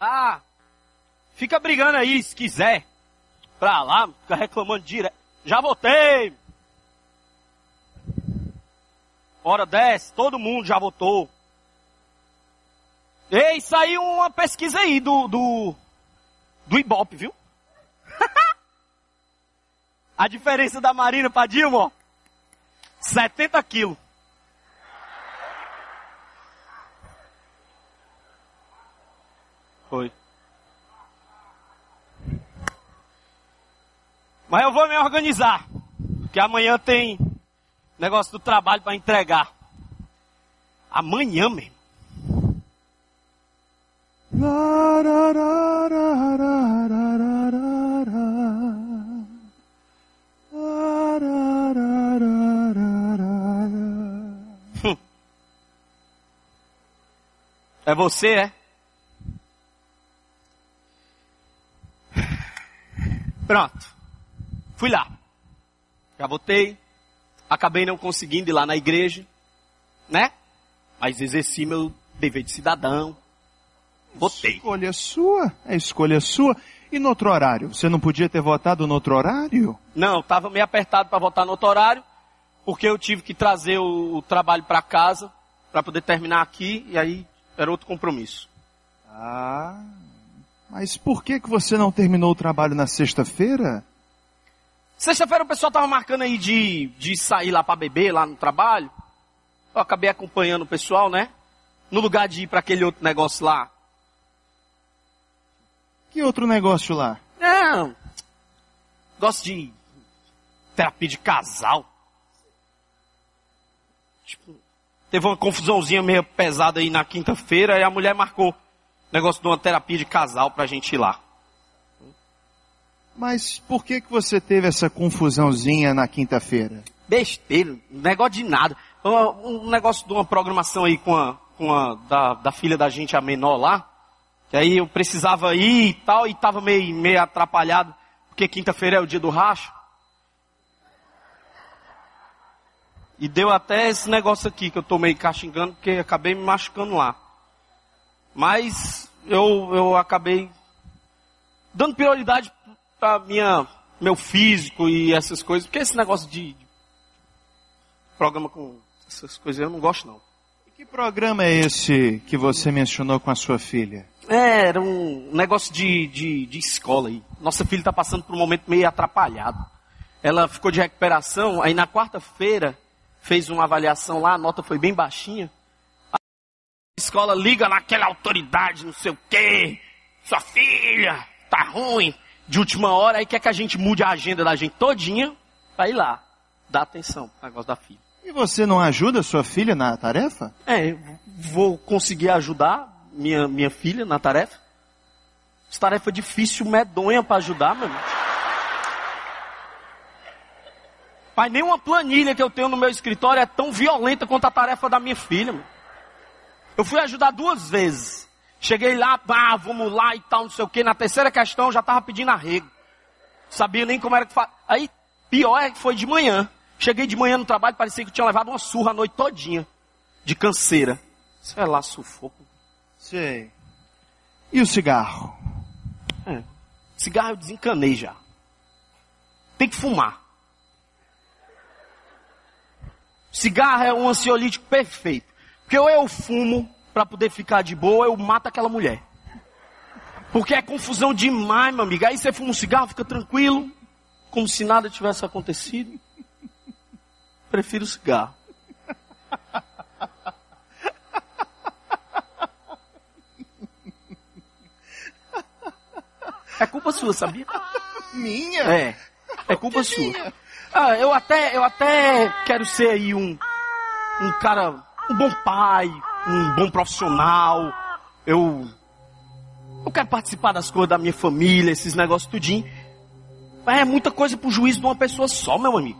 Ah, fica brigando aí se quiser. Pra lá, fica reclamando direto. Já votei. Hora 10, todo mundo já votou. Ei, saiu uma pesquisa aí do, do, do Ibope, viu? A diferença da Marina pra Dilma, ó, 70 quilos. Foi. Mas eu vou me organizar. Porque amanhã tem negócio do trabalho para entregar. Amanhã mesmo. É você, é? Pronto. Fui lá. Já votei. Acabei não conseguindo ir lá na igreja. Né? Mas exerci meu dever de cidadão. Votei. Escolha sua. É escolha sua. E no outro horário? Você não podia ter votado no outro horário? Não, estava meio apertado para votar no outro horário. Porque eu tive que trazer o, o trabalho para casa. para poder terminar aqui. E aí era outro compromisso. Ah. Mas por que, que você não terminou o trabalho na sexta-feira? Sexta-feira o pessoal tava marcando aí de, de sair lá para beber, lá no trabalho. Eu acabei acompanhando o pessoal, né? No lugar de ir para aquele outro negócio lá. Que outro negócio lá? Não. Gosto de terapia de casal. Tipo, teve uma confusãozinha meio pesada aí na quinta-feira e a mulher marcou negócio de uma terapia de casal pra gente ir lá. Mas por que que você teve essa confusãozinha na quinta-feira? Besteira, negócio de nada. Um, um negócio de uma programação aí com a, com a da, da filha da gente, a menor lá. Que aí eu precisava ir e tal, e tava meio, meio atrapalhado, porque quinta-feira é o dia do racho. E deu até esse negócio aqui que eu tô meio caxingando, porque acabei me machucando lá. Mas eu, eu acabei dando prioridade para minha meu físico e essas coisas, porque esse negócio de, de, programa com essas coisas eu não gosto não. E que programa é esse que você mencionou com a sua filha? É, era um negócio de, de, de escola aí. Nossa filha está passando por um momento meio atrapalhado. Ela ficou de recuperação, aí na quarta-feira fez uma avaliação lá, a nota foi bem baixinha escola liga naquela autoridade, não sei o quê. Sua filha, tá ruim. De última hora, aí quer que a gente mude a agenda da gente todinha pra ir lá. Dar atenção pro negócio da filha. E você não ajuda sua filha na tarefa? É, vou conseguir ajudar minha, minha filha na tarefa. Essa tarefa difícil, medonha para ajudar, meu irmão. Pai, nenhuma planilha que eu tenho no meu escritório é tão violenta quanto a tarefa da minha filha, meu. Eu fui ajudar duas vezes. Cheguei lá, pá, vamos lá e tal, não sei o que. Na terceira questão eu já estava pedindo arrego. Sabia nem como era que faz. Aí, pior é que foi de manhã. Cheguei de manhã no trabalho, parecia que eu tinha levado uma surra a noite todinha. De canseira. Sei lá, sufoco. Sei. E o cigarro? É. Cigarro eu desencanei já. Tem que fumar. Cigarro é um ansiolítico perfeito. Porque ou eu fumo para poder ficar de boa, eu mato aquela mulher. Porque é confusão demais, meu amigo. Aí você fuma um cigarro, fica tranquilo, como se nada tivesse acontecido. Prefiro o cigarro. É culpa sua, sabia? Minha? É. É culpa sua. Ah, eu até, eu até quero ser aí um, um cara um bom pai, um bom profissional. Eu, eu quero participar das coisas da minha família, esses negócios tudinho. Mas é muita coisa pro juízo de uma pessoa só, meu amigo.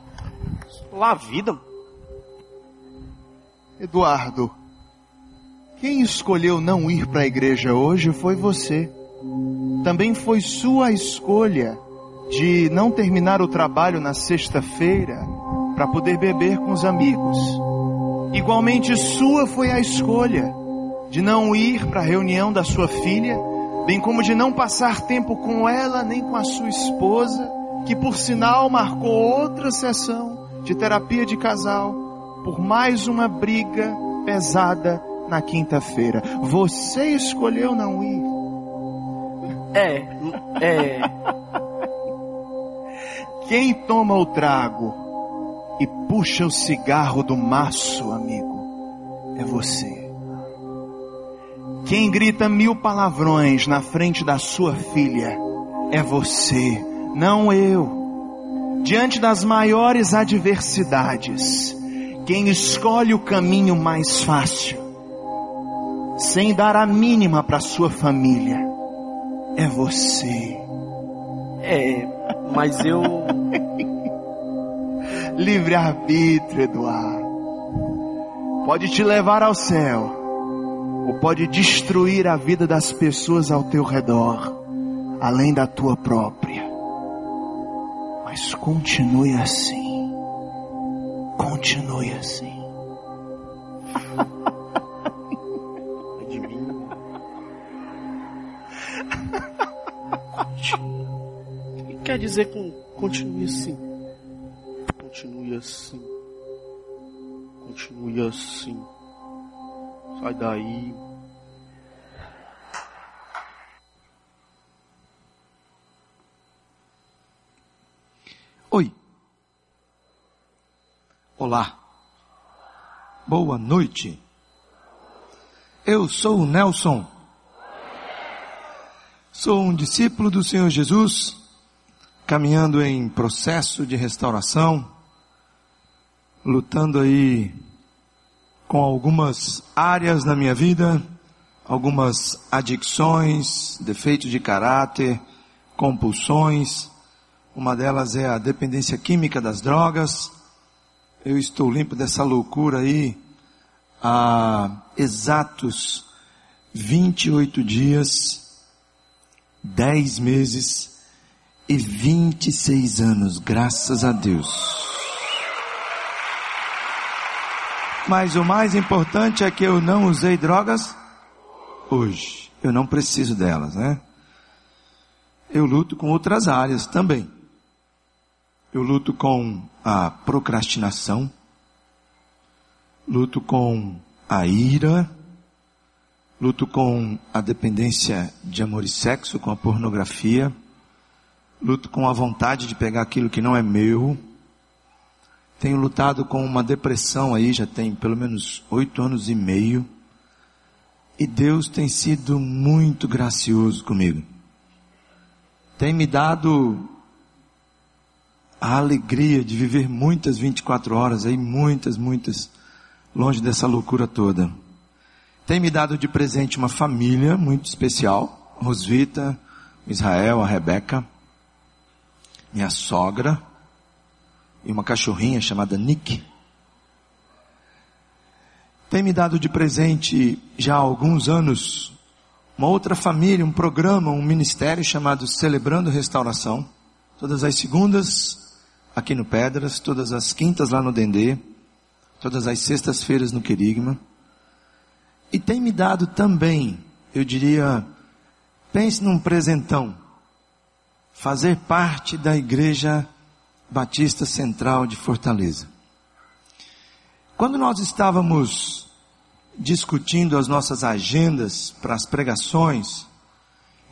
Lá a vida. Eduardo, quem escolheu não ir para a igreja hoje foi você. Também foi sua escolha de não terminar o trabalho na sexta-feira para poder beber com os amigos. Igualmente sua foi a escolha de não ir para a reunião da sua filha, bem como de não passar tempo com ela nem com a sua esposa, que por sinal marcou outra sessão de terapia de casal por mais uma briga pesada na quinta-feira. Você escolheu não ir. É, é. Quem toma o trago e puxa o cigarro do maço, amigo, é você. Quem grita mil palavrões na frente da sua filha é você, não eu. Diante das maiores adversidades, quem escolhe o caminho mais fácil, sem dar a mínima para sua família, é você. É, mas eu. Livre-arbítrio, Eduardo. Pode te levar ao céu, ou pode destruir a vida das pessoas ao teu redor, além da tua própria. Mas continue assim. Continue assim. O que quer dizer com continue assim? Continue assim. Continue assim. Sai daí. Oi. Olá. Boa noite. Eu sou o Nelson. Sou um discípulo do Senhor Jesus, caminhando em processo de restauração, lutando aí com algumas áreas na minha vida, algumas adicções, defeitos de caráter, compulsões. Uma delas é a dependência química das drogas. Eu estou limpo dessa loucura aí há exatos 28 dias, 10 meses e 26 anos, graças a Deus. Mas o mais importante é que eu não usei drogas hoje. Eu não preciso delas, né? Eu luto com outras áreas também. Eu luto com a procrastinação, luto com a ira, luto com a dependência de amor e sexo, com a pornografia, luto com a vontade de pegar aquilo que não é meu, tenho lutado com uma depressão aí, já tem pelo menos oito anos e meio, e Deus tem sido muito gracioso comigo. Tem me dado a alegria de viver muitas 24 horas aí, muitas, muitas, longe dessa loucura toda. Tem me dado de presente uma família muito especial, Rosvita, Israel, a Rebeca, minha sogra, e uma cachorrinha chamada Nick. Tem me dado de presente já há alguns anos uma outra família, um programa, um ministério chamado Celebrando Restauração. Todas as segundas aqui no Pedras, todas as quintas lá no Dendê, todas as sextas-feiras no Querigma. E tem me dado também, eu diria, pense num presentão, fazer parte da Igreja Batista Central de Fortaleza. Quando nós estávamos discutindo as nossas agendas para as pregações,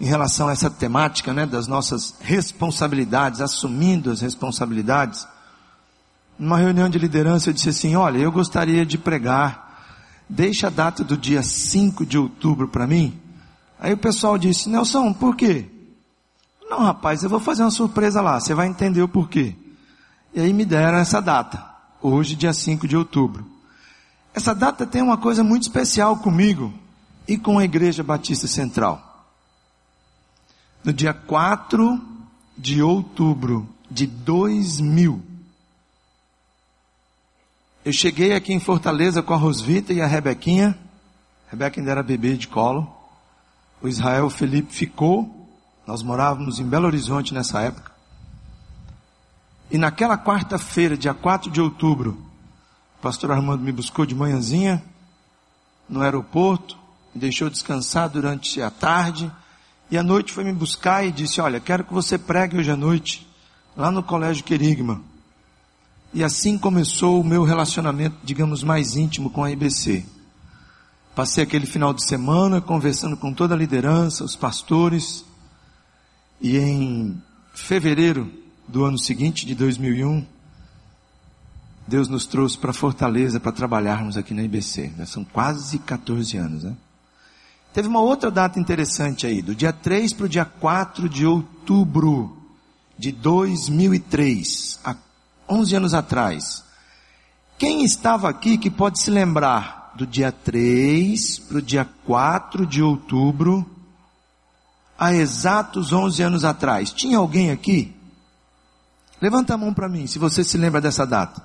em relação a essa temática, né, das nossas responsabilidades, assumindo as responsabilidades. Numa reunião de liderança eu disse assim, olha, eu gostaria de pregar, deixa a data do dia 5 de outubro para mim. Aí o pessoal disse, Nelson, por quê? Não, rapaz, eu vou fazer uma surpresa lá, você vai entender o porquê. E aí me deram essa data, hoje, dia 5 de outubro. Essa data tem uma coisa muito especial comigo e com a Igreja Batista Central no dia 4 de outubro de 2000, eu cheguei aqui em Fortaleza com a Rosvita e a Rebequinha. A Rebeca ainda era bebê de colo. O Israel Felipe ficou. Nós morávamos em Belo Horizonte nessa época. E naquela quarta-feira, dia 4 de outubro, o pastor Armando me buscou de manhãzinha no aeroporto, me deixou descansar durante a tarde E à noite foi me buscar e disse: Olha, quero que você pregue hoje à noite, lá no Colégio Querigma. E assim começou o meu relacionamento, digamos, mais íntimo com a IBC. Passei aquele final de semana conversando com toda a liderança, os pastores, e em fevereiro do ano seguinte, de 2001, Deus nos trouxe para Fortaleza para trabalharmos aqui na IBC. Já são quase 14 anos, né? Teve uma outra data interessante aí, do dia 3 para o dia 4 de outubro de 2003, há 11 anos atrás. Quem estava aqui que pode se lembrar do dia 3 para o dia 4 de outubro, há exatos 11 anos atrás? Tinha alguém aqui? Levanta a mão para mim, se você se lembra dessa data.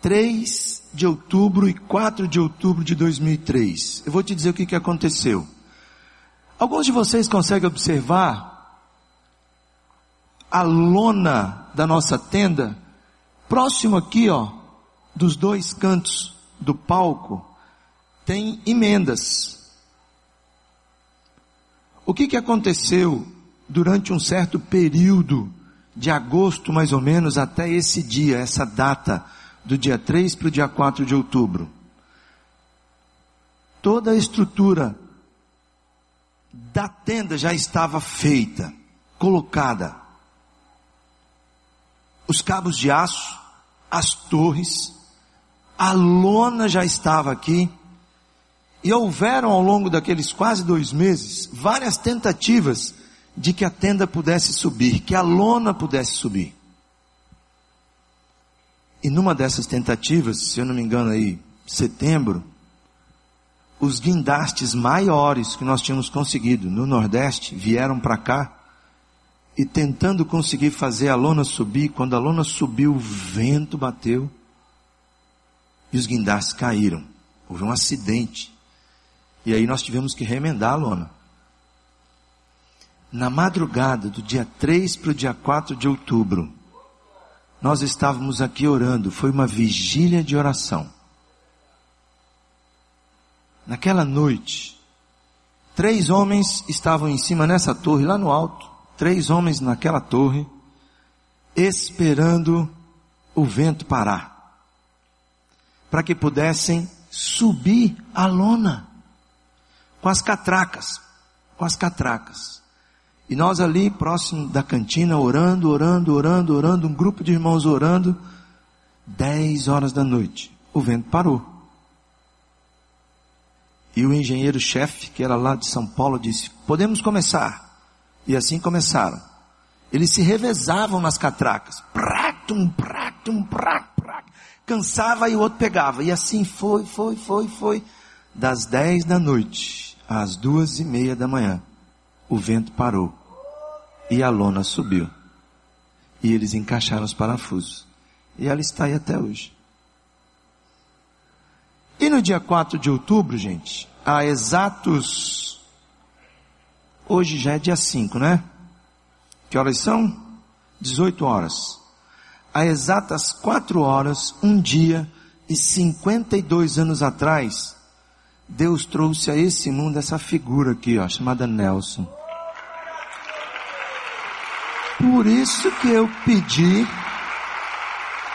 3 de outubro e 4 de outubro de 2003. Eu vou te dizer o que, que aconteceu. Alguns de vocês conseguem observar a lona da nossa tenda, próximo aqui, ó, dos dois cantos do palco, tem emendas. O que, que aconteceu durante um certo período de agosto, mais ou menos, até esse dia, essa data? do dia 3 para o dia 4 de outubro. Toda a estrutura da tenda já estava feita, colocada. Os cabos de aço, as torres, a lona já estava aqui. E houveram ao longo daqueles quase dois meses várias tentativas de que a tenda pudesse subir, que a lona pudesse subir. E numa dessas tentativas, se eu não me engano aí, setembro, os guindastes maiores que nós tínhamos conseguido no Nordeste vieram para cá e tentando conseguir fazer a lona subir, quando a lona subiu, o vento bateu e os guindastes caíram. Houve um acidente. E aí nós tivemos que remendar a lona. Na madrugada do dia 3 para o dia 4 de outubro, nós estávamos aqui orando, foi uma vigília de oração. Naquela noite, três homens estavam em cima nessa torre, lá no alto, três homens naquela torre, esperando o vento parar, para que pudessem subir a lona, com as catracas, com as catracas. E nós ali, próximo da cantina, orando, orando, orando, orando, um grupo de irmãos orando, dez horas da noite, o vento parou. E o engenheiro-chefe, que era lá de São Paulo, disse: Podemos começar. E assim começaram. Eles se revezavam nas catracas. Pratum, pratum, pratum, pratum. Cansava e o outro pegava. E assim foi, foi, foi, foi. Das dez da noite às duas e meia da manhã, o vento parou e a lona subiu. E eles encaixaram os parafusos. E ela está aí até hoje. E no dia 4 de outubro, gente, há exatos. Hoje já é dia 5, né? Que horas são? 18 horas. Há exatas 4 horas, um dia e 52 anos atrás, Deus trouxe a esse mundo essa figura aqui, ó, chamada Nelson. Por isso que eu pedi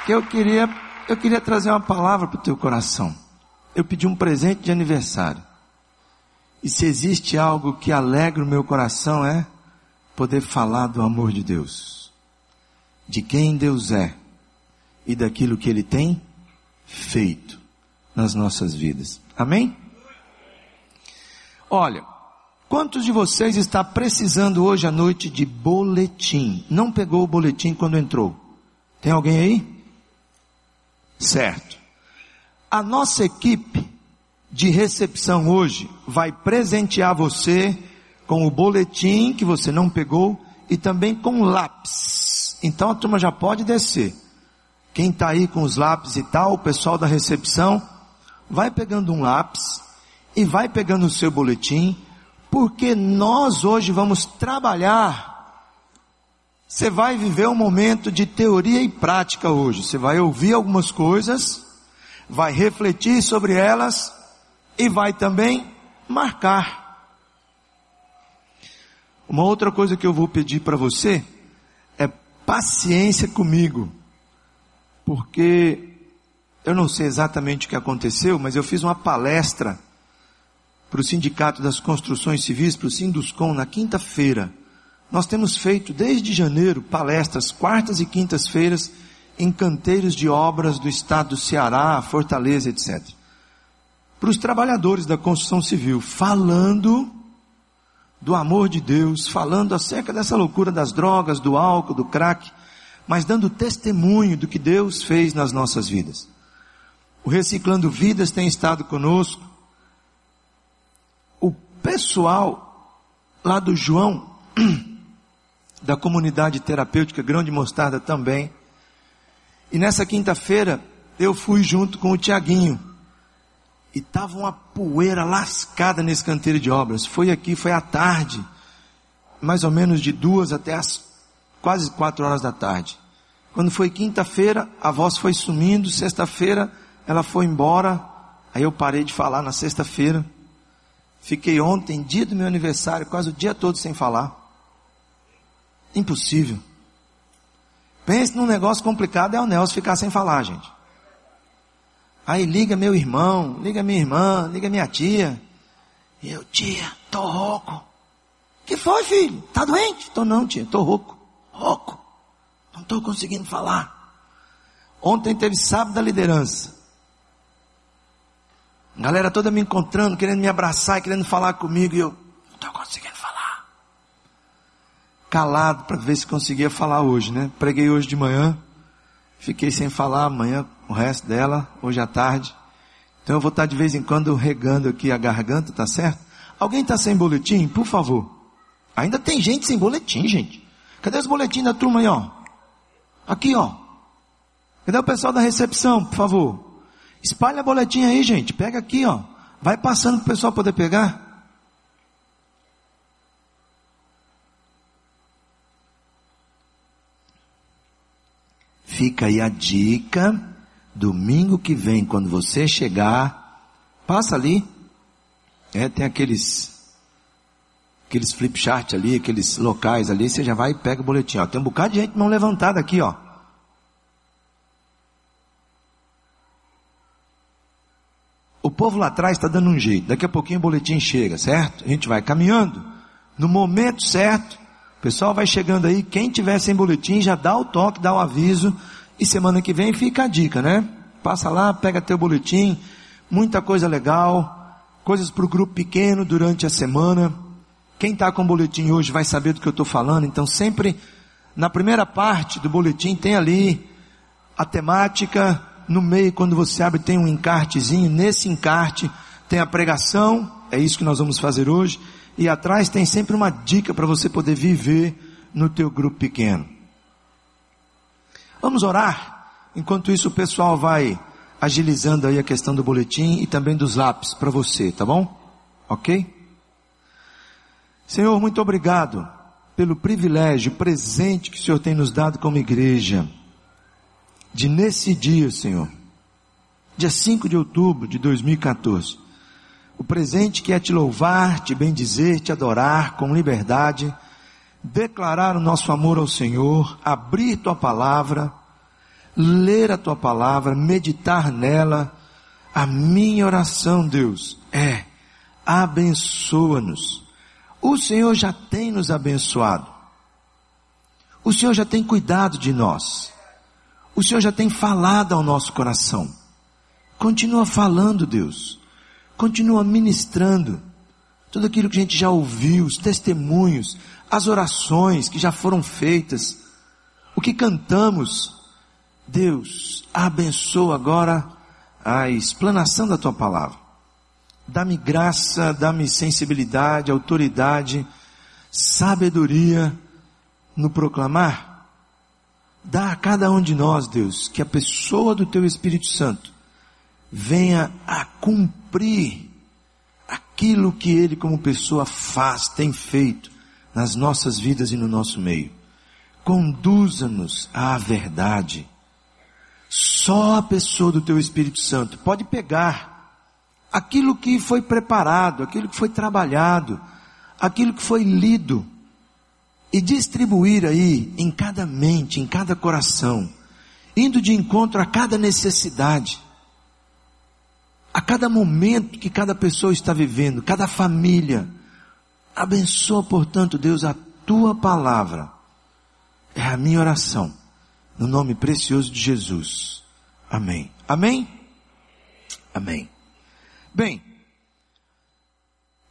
que eu queria, eu queria trazer uma palavra para o teu coração. Eu pedi um presente de aniversário. E se existe algo que alegra o meu coração é poder falar do amor de Deus, de quem Deus é e daquilo que Ele tem feito nas nossas vidas. Amém? Olha, Quantos de vocês está precisando hoje à noite de boletim? Não pegou o boletim quando entrou? Tem alguém aí? Certo. A nossa equipe de recepção hoje vai presentear você com o boletim que você não pegou e também com lápis. Então a turma já pode descer. Quem está aí com os lápis e tal, o pessoal da recepção, vai pegando um lápis e vai pegando o seu boletim porque nós hoje vamos trabalhar. Você vai viver um momento de teoria e prática hoje. Você vai ouvir algumas coisas, vai refletir sobre elas e vai também marcar. Uma outra coisa que eu vou pedir para você é paciência comigo, porque eu não sei exatamente o que aconteceu, mas eu fiz uma palestra para o Sindicato das Construções Civis, para o Sinduscom, na quinta-feira. Nós temos feito desde janeiro palestras quartas e quintas-feiras em canteiros de obras do estado do Ceará, Fortaleza, etc. Para os trabalhadores da construção civil, falando do amor de Deus, falando acerca dessa loucura das drogas, do álcool, do crack, mas dando testemunho do que Deus fez nas nossas vidas. O Reciclando Vidas tem estado conosco. Pessoal lá do João, da comunidade terapêutica Grão de Mostarda também. E nessa quinta-feira eu fui junto com o Tiaguinho, e tava uma poeira lascada nesse canteiro de obras. Foi aqui, foi à tarde, mais ou menos de duas até as quase quatro horas da tarde. Quando foi quinta-feira, a voz foi sumindo, sexta-feira ela foi embora, aí eu parei de falar na sexta-feira. Fiquei ontem, dia do meu aniversário, quase o dia todo sem falar. Impossível. Pense num negócio complicado, é o Nelson ficar sem falar, gente. Aí liga meu irmão, liga minha irmã, liga minha tia. E eu, tia, tô rouco. Que foi, filho? Tá doente? Tô não, tia, tô rouco. Rouco. Não tô conseguindo falar. Ontem teve sábado da liderança. Galera toda me encontrando, querendo me abraçar, querendo falar comigo, e eu não tô conseguindo falar. Calado para ver se conseguia falar hoje, né? Preguei hoje de manhã. Fiquei sem falar amanhã, o resto dela, hoje à tarde. Então eu vou estar de vez em quando regando aqui a garganta, tá certo? Alguém está sem boletim? Por favor. Ainda tem gente sem boletim, gente. Cadê os boletins da turma aí, ó? Aqui, ó. Cadê o pessoal da recepção, por favor? Espalha a boletim aí, gente. Pega aqui, ó. Vai passando para o pessoal poder pegar. Fica aí a dica. Domingo que vem, quando você chegar, passa ali. É, tem aqueles aqueles flip chart ali, aqueles locais ali, você já vai e pega o boletim. Ó. Tem um bocado de gente não levantada aqui, ó. O povo lá atrás está dando um jeito. Daqui a pouquinho o boletim chega, certo? A gente vai caminhando. No momento certo, o pessoal vai chegando aí, quem tiver sem boletim já dá o toque, dá o aviso, e semana que vem fica a dica, né? Passa lá, pega teu boletim, muita coisa legal, coisas para o grupo pequeno durante a semana. Quem está com o boletim hoje vai saber do que eu estou falando, então sempre na primeira parte do boletim tem ali a temática, no meio quando você abre tem um encartezinho, nesse encarte tem a pregação, é isso que nós vamos fazer hoje, e atrás tem sempre uma dica para você poder viver no teu grupo pequeno. Vamos orar? Enquanto isso o pessoal vai agilizando aí a questão do boletim e também dos lápis para você, tá bom? Ok? Senhor, muito obrigado pelo privilégio, presente que o Senhor tem nos dado como igreja, de nesse dia, Senhor, dia 5 de outubro de 2014, o presente que é te louvar, te bendizer, te adorar com liberdade, declarar o nosso amor ao Senhor, abrir tua palavra, ler a tua palavra, meditar nela. A minha oração, Deus, é abençoa-nos. O Senhor já tem nos abençoado. O Senhor já tem cuidado de nós. O Senhor já tem falado ao nosso coração. Continua falando, Deus continua ministrando tudo aquilo que a gente já ouviu, os testemunhos, as orações que já foram feitas, o que cantamos. Deus, abençoa agora a explanação da tua palavra. Dá-me graça, dá-me sensibilidade, autoridade, sabedoria no proclamar. Dá a cada um de nós, Deus, que a pessoa do teu Espírito Santo venha a cumprir aquilo que Ele, como pessoa, faz, tem feito nas nossas vidas e no nosso meio. Conduza-nos à verdade. Só a pessoa do Teu Espírito Santo pode pegar aquilo que foi preparado, aquilo que foi trabalhado, aquilo que foi lido, e distribuir aí em cada mente, em cada coração, indo de encontro a cada necessidade, a cada momento que cada pessoa está vivendo, cada família. Abençoa, portanto, Deus, a tua palavra. É a minha oração, no nome precioso de Jesus. Amém. Amém? Amém. Bem,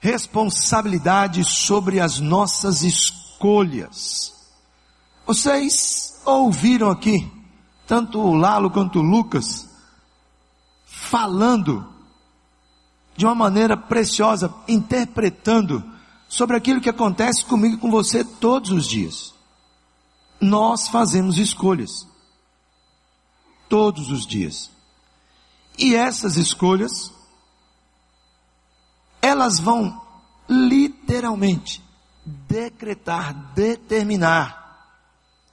responsabilidade sobre as nossas escolhas. Vocês ouviram aqui, tanto o Lalo quanto o Lucas, falando de uma maneira preciosa, interpretando sobre aquilo que acontece comigo e com você todos os dias. Nós fazemos escolhas. Todos os dias. E essas escolhas elas vão literalmente decretar, determinar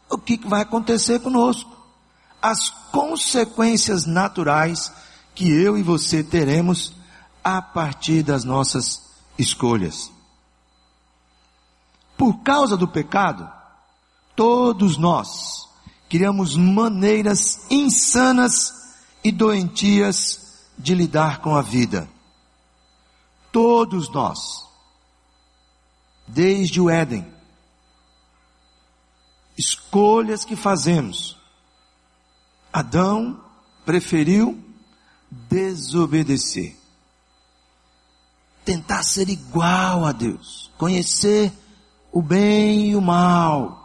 o que vai acontecer conosco, as consequências naturais que eu e você teremos a partir das nossas escolhas. Por causa do pecado, todos nós criamos maneiras insanas e doentias de lidar com a vida. Todos nós, desde o Éden, escolhas que fazemos. Adão preferiu desobedecer. Tentar ser igual a Deus, conhecer o bem e o mal.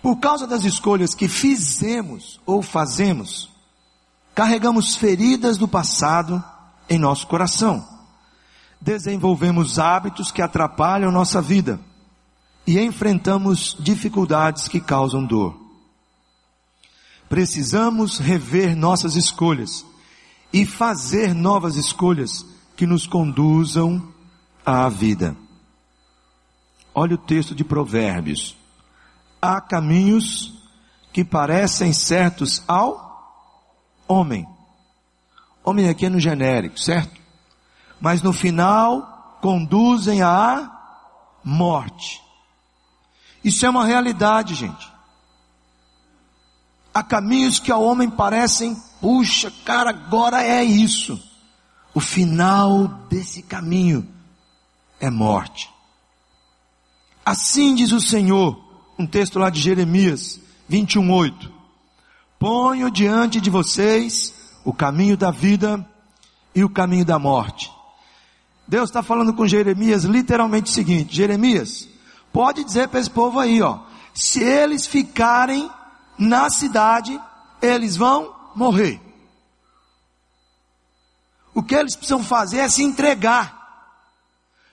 Por causa das escolhas que fizemos ou fazemos, Carregamos feridas do passado em nosso coração. Desenvolvemos hábitos que atrapalham nossa vida e enfrentamos dificuldades que causam dor. Precisamos rever nossas escolhas e fazer novas escolhas que nos conduzam à vida. Olha o texto de Provérbios. Há caminhos que parecem certos ao homem. Homem aqui é no genérico, certo? Mas no final conduzem à morte. Isso é uma realidade, gente. Há caminhos que ao homem parecem, puxa, cara, agora é isso. O final desse caminho é morte. Assim diz o Senhor, um texto lá de Jeremias 21:8. Ponho diante de vocês o caminho da vida e o caminho da morte. Deus está falando com Jeremias literalmente o seguinte: Jeremias, pode dizer para esse povo aí, ó, se eles ficarem na cidade, eles vão morrer. O que eles precisam fazer é se entregar.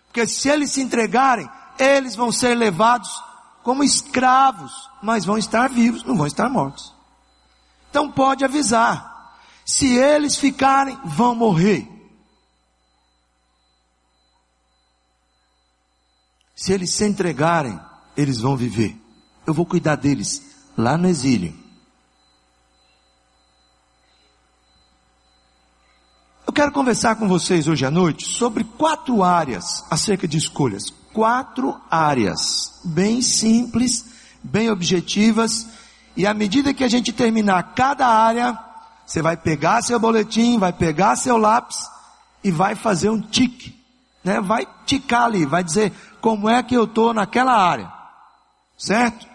Porque se eles se entregarem, eles vão ser levados como escravos, mas vão estar vivos, não vão estar mortos. Então pode avisar. Se eles ficarem, vão morrer. Se eles se entregarem, eles vão viver. Eu vou cuidar deles lá no exílio. Eu quero conversar com vocês hoje à noite sobre quatro áreas acerca de escolhas. Quatro áreas, bem simples, bem objetivas e à medida que a gente terminar cada área, você vai pegar seu boletim, vai pegar seu lápis e vai fazer um tique, né? Vai ticar ali, vai dizer como é que eu estou naquela área, certo?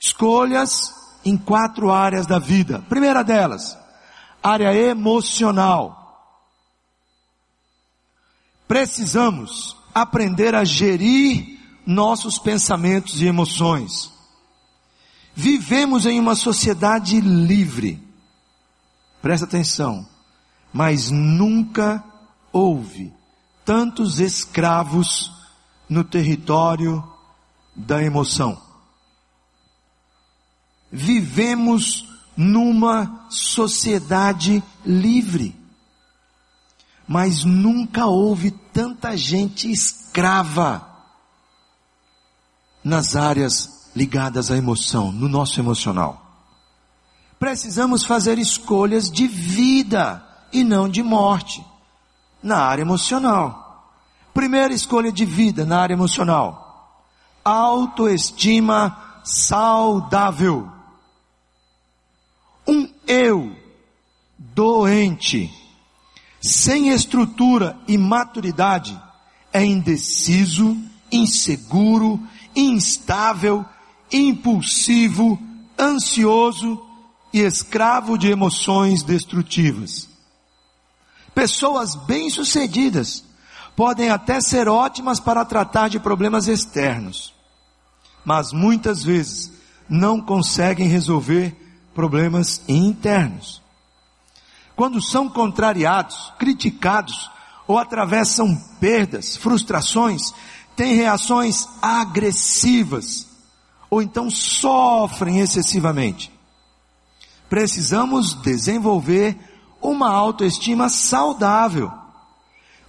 Escolhas em quatro áreas da vida. Primeira delas, área emocional. Precisamos aprender a gerir nossos pensamentos e emoções. Vivemos em uma sociedade livre. Presta atenção. Mas nunca houve tantos escravos no território da emoção. Vivemos numa sociedade livre. Mas nunca houve tanta gente escrava nas áreas ligadas à emoção, no nosso emocional. precisamos fazer escolhas de vida e não de morte na área emocional. Primeira escolha de vida na área emocional: autoestima saudável. Um eu doente, sem estrutura e maturidade, é indeciso, inseguro, instável, impulsivo, ansioso e escravo de emoções destrutivas. Pessoas bem-sucedidas podem até ser ótimas para tratar de problemas externos, mas muitas vezes não conseguem resolver problemas internos. Quando são contrariados, criticados ou atravessam perdas, frustrações, têm reações agressivas ou então sofrem excessivamente. Precisamos desenvolver uma autoestima saudável.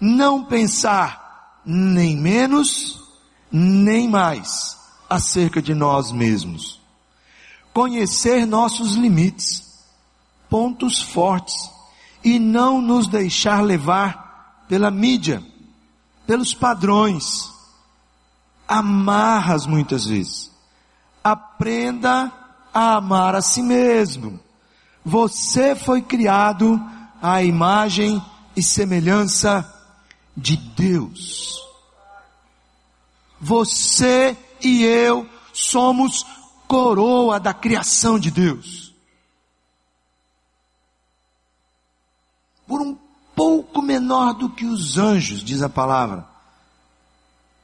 Não pensar nem menos, nem mais acerca de nós mesmos. Conhecer nossos limites, pontos fortes e não nos deixar levar pela mídia, pelos padrões, amarras muitas vezes. Aprenda a amar a si mesmo. Você foi criado à imagem e semelhança de Deus. Você e eu somos coroa da criação de Deus. Por um pouco menor do que os anjos, diz a palavra,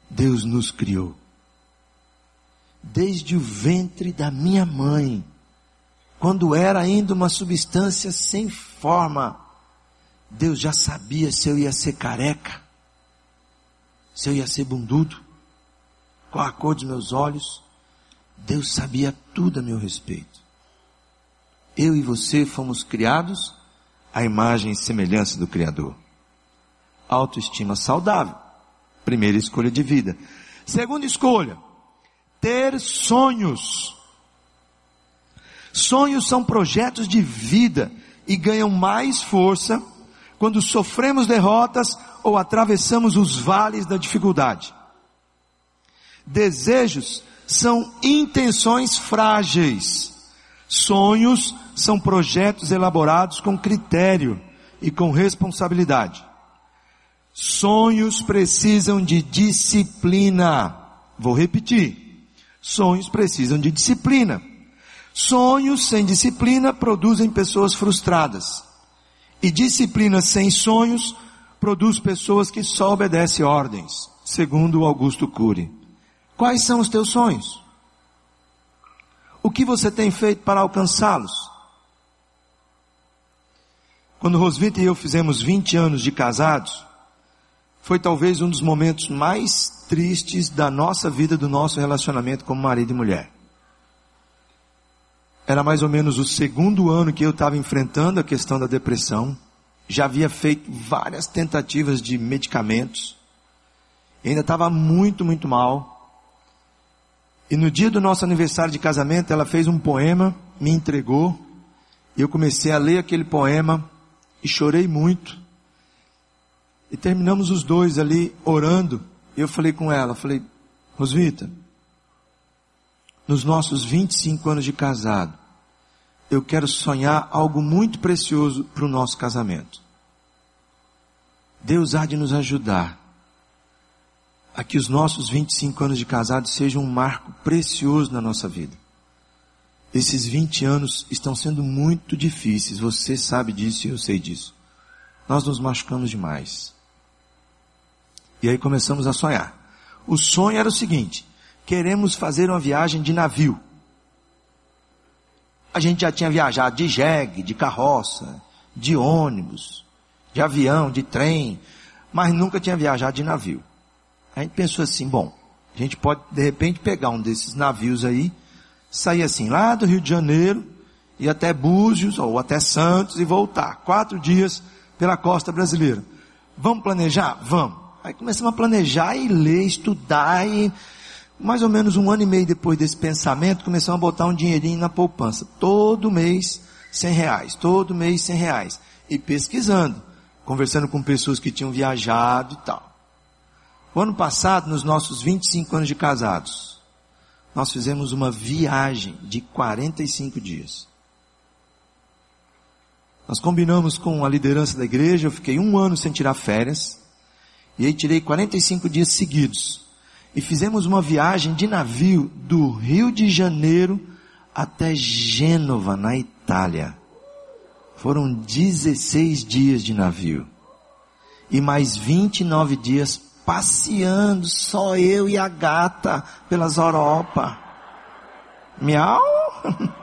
Deus nos criou. Desde o ventre da minha mãe, quando era ainda uma substância sem forma, Deus já sabia se eu ia ser careca, se eu ia ser bundudo, qual a cor dos meus olhos. Deus sabia tudo a meu respeito. Eu e você fomos criados à imagem e semelhança do Criador. Autoestima saudável. Primeira escolha de vida. Segunda escolha, ter sonhos. Sonhos são projetos de vida e ganham mais força quando sofremos derrotas ou atravessamos os vales da dificuldade. Desejos são intenções frágeis. Sonhos são projetos elaborados com critério e com responsabilidade. Sonhos precisam de disciplina. Vou repetir. Sonhos precisam de disciplina. Sonhos sem disciplina produzem pessoas frustradas. E disciplina sem sonhos produz pessoas que só obedecem ordens, segundo Augusto Cury. Quais são os teus sonhos? O que você tem feito para alcançá-los? Quando Rosvita e eu fizemos 20 anos de casados, foi talvez um dos momentos mais tristes da nossa vida, do nosso relacionamento como marido e mulher. Era mais ou menos o segundo ano que eu estava enfrentando a questão da depressão. Já havia feito várias tentativas de medicamentos. ainda estava muito, muito mal. E no dia do nosso aniversário de casamento, ela fez um poema, me entregou. E eu comecei a ler aquele poema e chorei muito. E terminamos os dois ali orando. E eu falei com ela, falei, Rosvita, nos nossos 25 anos de casado, eu quero sonhar algo muito precioso para o nosso casamento. Deus há de nos ajudar a que os nossos 25 anos de casado sejam um marco precioso na nossa vida. Esses 20 anos estão sendo muito difíceis, você sabe disso e eu sei disso. Nós nos machucamos demais. E aí começamos a sonhar. O sonho era o seguinte: queremos fazer uma viagem de navio. A gente já tinha viajado de jegue, de carroça, de ônibus, de avião, de trem, mas nunca tinha viajado de navio. A gente pensou assim, bom, a gente pode de repente pegar um desses navios aí, sair assim lá do Rio de Janeiro, ir até Búzios ou até Santos e voltar. Quatro dias pela costa brasileira. Vamos planejar? Vamos. Aí começamos a planejar e ler, estudar e mais ou menos um ano e meio depois desse pensamento, começamos a botar um dinheirinho na poupança. Todo mês 100 reais. Todo mês 100 reais. E pesquisando, conversando com pessoas que tinham viajado e tal. O ano passado, nos nossos 25 anos de casados, nós fizemos uma viagem de 45 dias. Nós combinamos com a liderança da igreja, eu fiquei um ano sem tirar férias, e aí tirei 45 dias seguidos. E fizemos uma viagem de navio do Rio de Janeiro até Gênova, na Itália. Foram 16 dias de navio. E mais 29 dias passeando, só eu e a gata, pelas Europa. Miau!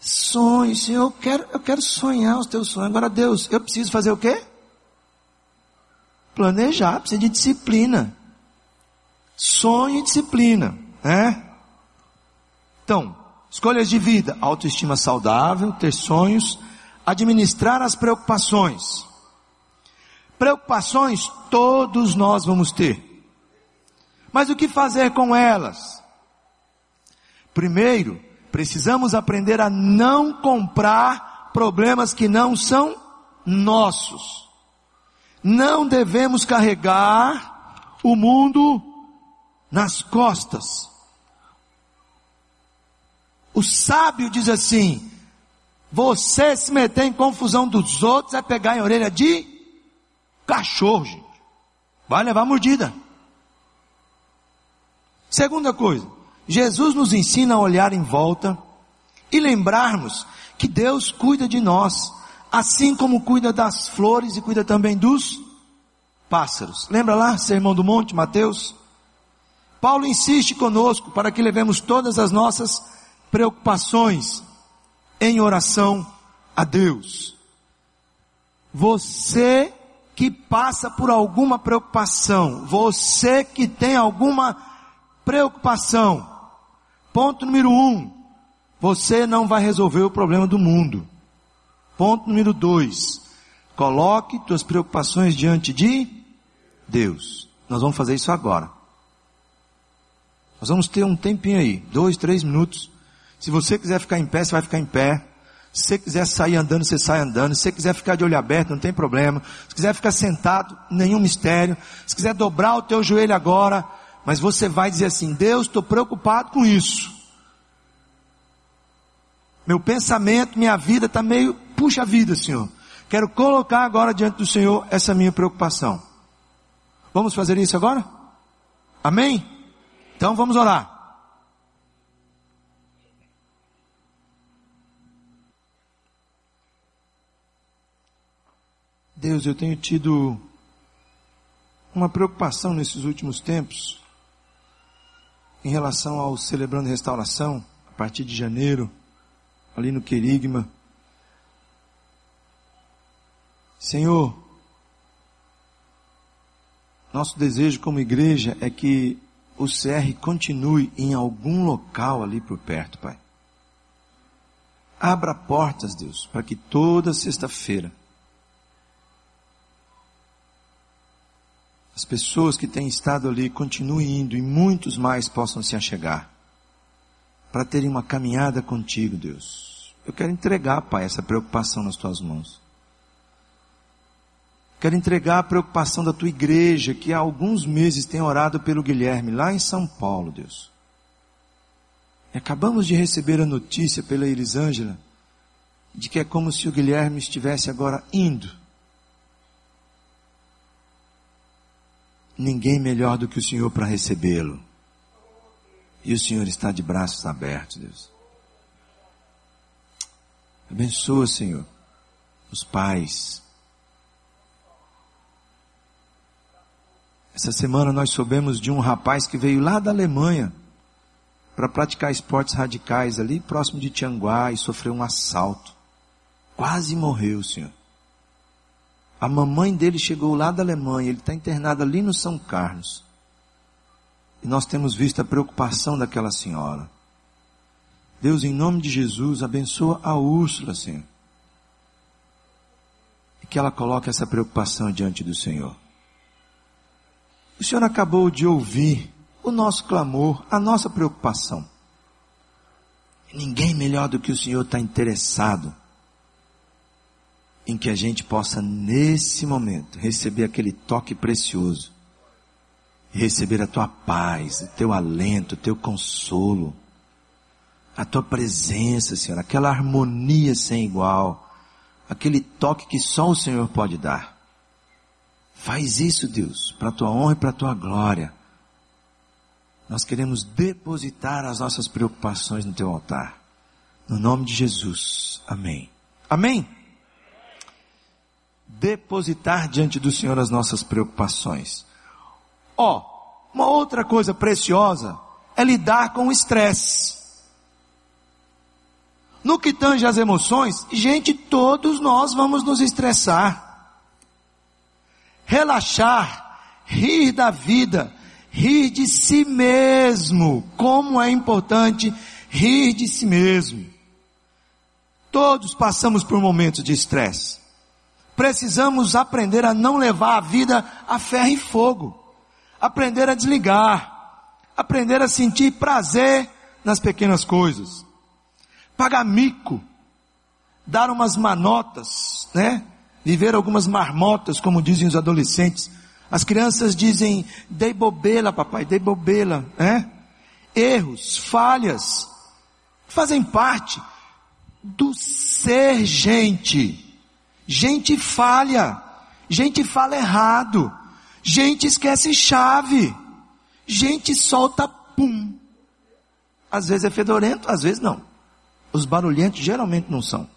Sonho, Senhor, eu quero, eu quero sonhar os teus sonhos. Agora, Deus, eu preciso fazer o quê? Planejar, precisa de disciplina. Sonho e disciplina, né? Então, escolhas de vida, autoestima saudável, ter sonhos, administrar as preocupações. Preocupações todos nós vamos ter. Mas o que fazer com elas? Primeiro, precisamos aprender a não comprar problemas que não são nossos. Não devemos carregar o mundo nas costas. O sábio diz assim: você se meter em confusão dos outros é pegar em orelha de cachorro, gente. Vai levar mordida. Segunda coisa, Jesus nos ensina a olhar em volta e lembrarmos que Deus cuida de nós assim como cuida das flores e cuida também dos pássaros. Lembra lá, Sermão do Monte, Mateus? Paulo insiste conosco para que levemos todas as nossas preocupações em oração a Deus. Você que passa por alguma preocupação, você que tem alguma preocupação, ponto número um, você não vai resolver o problema do mundo. Ponto número dois, coloque tuas preocupações diante de Deus. Nós vamos fazer isso agora. Nós vamos ter um tempinho aí, dois, três minutos. Se você quiser ficar em pé, você vai ficar em pé. Se você quiser sair andando, você sai andando. Se você quiser ficar de olho aberto, não tem problema. Se quiser ficar sentado, nenhum mistério. Se quiser dobrar o teu joelho agora, mas você vai dizer assim: Deus, estou preocupado com isso. Meu pensamento, minha vida está meio puxa vida, Senhor. Quero colocar agora diante do Senhor essa minha preocupação. Vamos fazer isso agora? Amém? Então vamos orar. Deus, eu tenho tido uma preocupação nesses últimos tempos em relação ao Celebrando Restauração, a partir de janeiro, ali no Querigma. Senhor, nosso desejo como igreja é que o CR continue em algum local ali por perto, Pai. Abra portas, Deus, para que toda sexta-feira as pessoas que têm estado ali continuem indo e muitos mais possam se achegar para terem uma caminhada contigo, Deus. Eu quero entregar, Pai, essa preocupação nas tuas mãos. Quero entregar a preocupação da tua igreja, que há alguns meses tem orado pelo Guilherme, lá em São Paulo, Deus. E acabamos de receber a notícia pela Elisângela, de que é como se o Guilherme estivesse agora indo. Ninguém melhor do que o Senhor para recebê-lo. E o Senhor está de braços abertos, Deus. Abençoa, Senhor, os pais, Essa semana nós soubemos de um rapaz que veio lá da Alemanha para praticar esportes radicais ali próximo de Tianguá e sofreu um assalto. Quase morreu, senhor. A mamãe dele chegou lá da Alemanha, ele está internado ali no São Carlos. E nós temos visto a preocupação daquela senhora. Deus, em nome de Jesus, abençoa a Úrsula, Senhor. E que ela coloque essa preocupação diante do Senhor. O Senhor acabou de ouvir o nosso clamor, a nossa preocupação. Ninguém melhor do que o Senhor está interessado em que a gente possa, nesse momento, receber aquele toque precioso, receber a tua paz, o teu alento, o teu consolo, a tua presença, Senhor, aquela harmonia sem igual, aquele toque que só o Senhor pode dar. Faz isso, Deus, para a tua honra e para a tua glória. Nós queremos depositar as nossas preocupações no teu altar. No nome de Jesus. Amém. Amém. Depositar diante do Senhor as nossas preocupações. Ó, oh, uma outra coisa preciosa é lidar com o estresse. No que tange as emoções, gente, todos nós vamos nos estressar. Relaxar, rir da vida, rir de si mesmo. Como é importante rir de si mesmo. Todos passamos por momentos de estresse. Precisamos aprender a não levar a vida a ferro e fogo. Aprender a desligar. Aprender a sentir prazer nas pequenas coisas pagar mico, dar umas manotas, né? Viver algumas marmotas, como dizem os adolescentes. As crianças dizem, dei bobela, papai, dei bobela, né? Erros, falhas, fazem parte do ser gente. Gente falha, gente fala errado, gente esquece chave, gente solta pum. Às vezes é fedorento, às vezes não. Os barulhentos geralmente não são.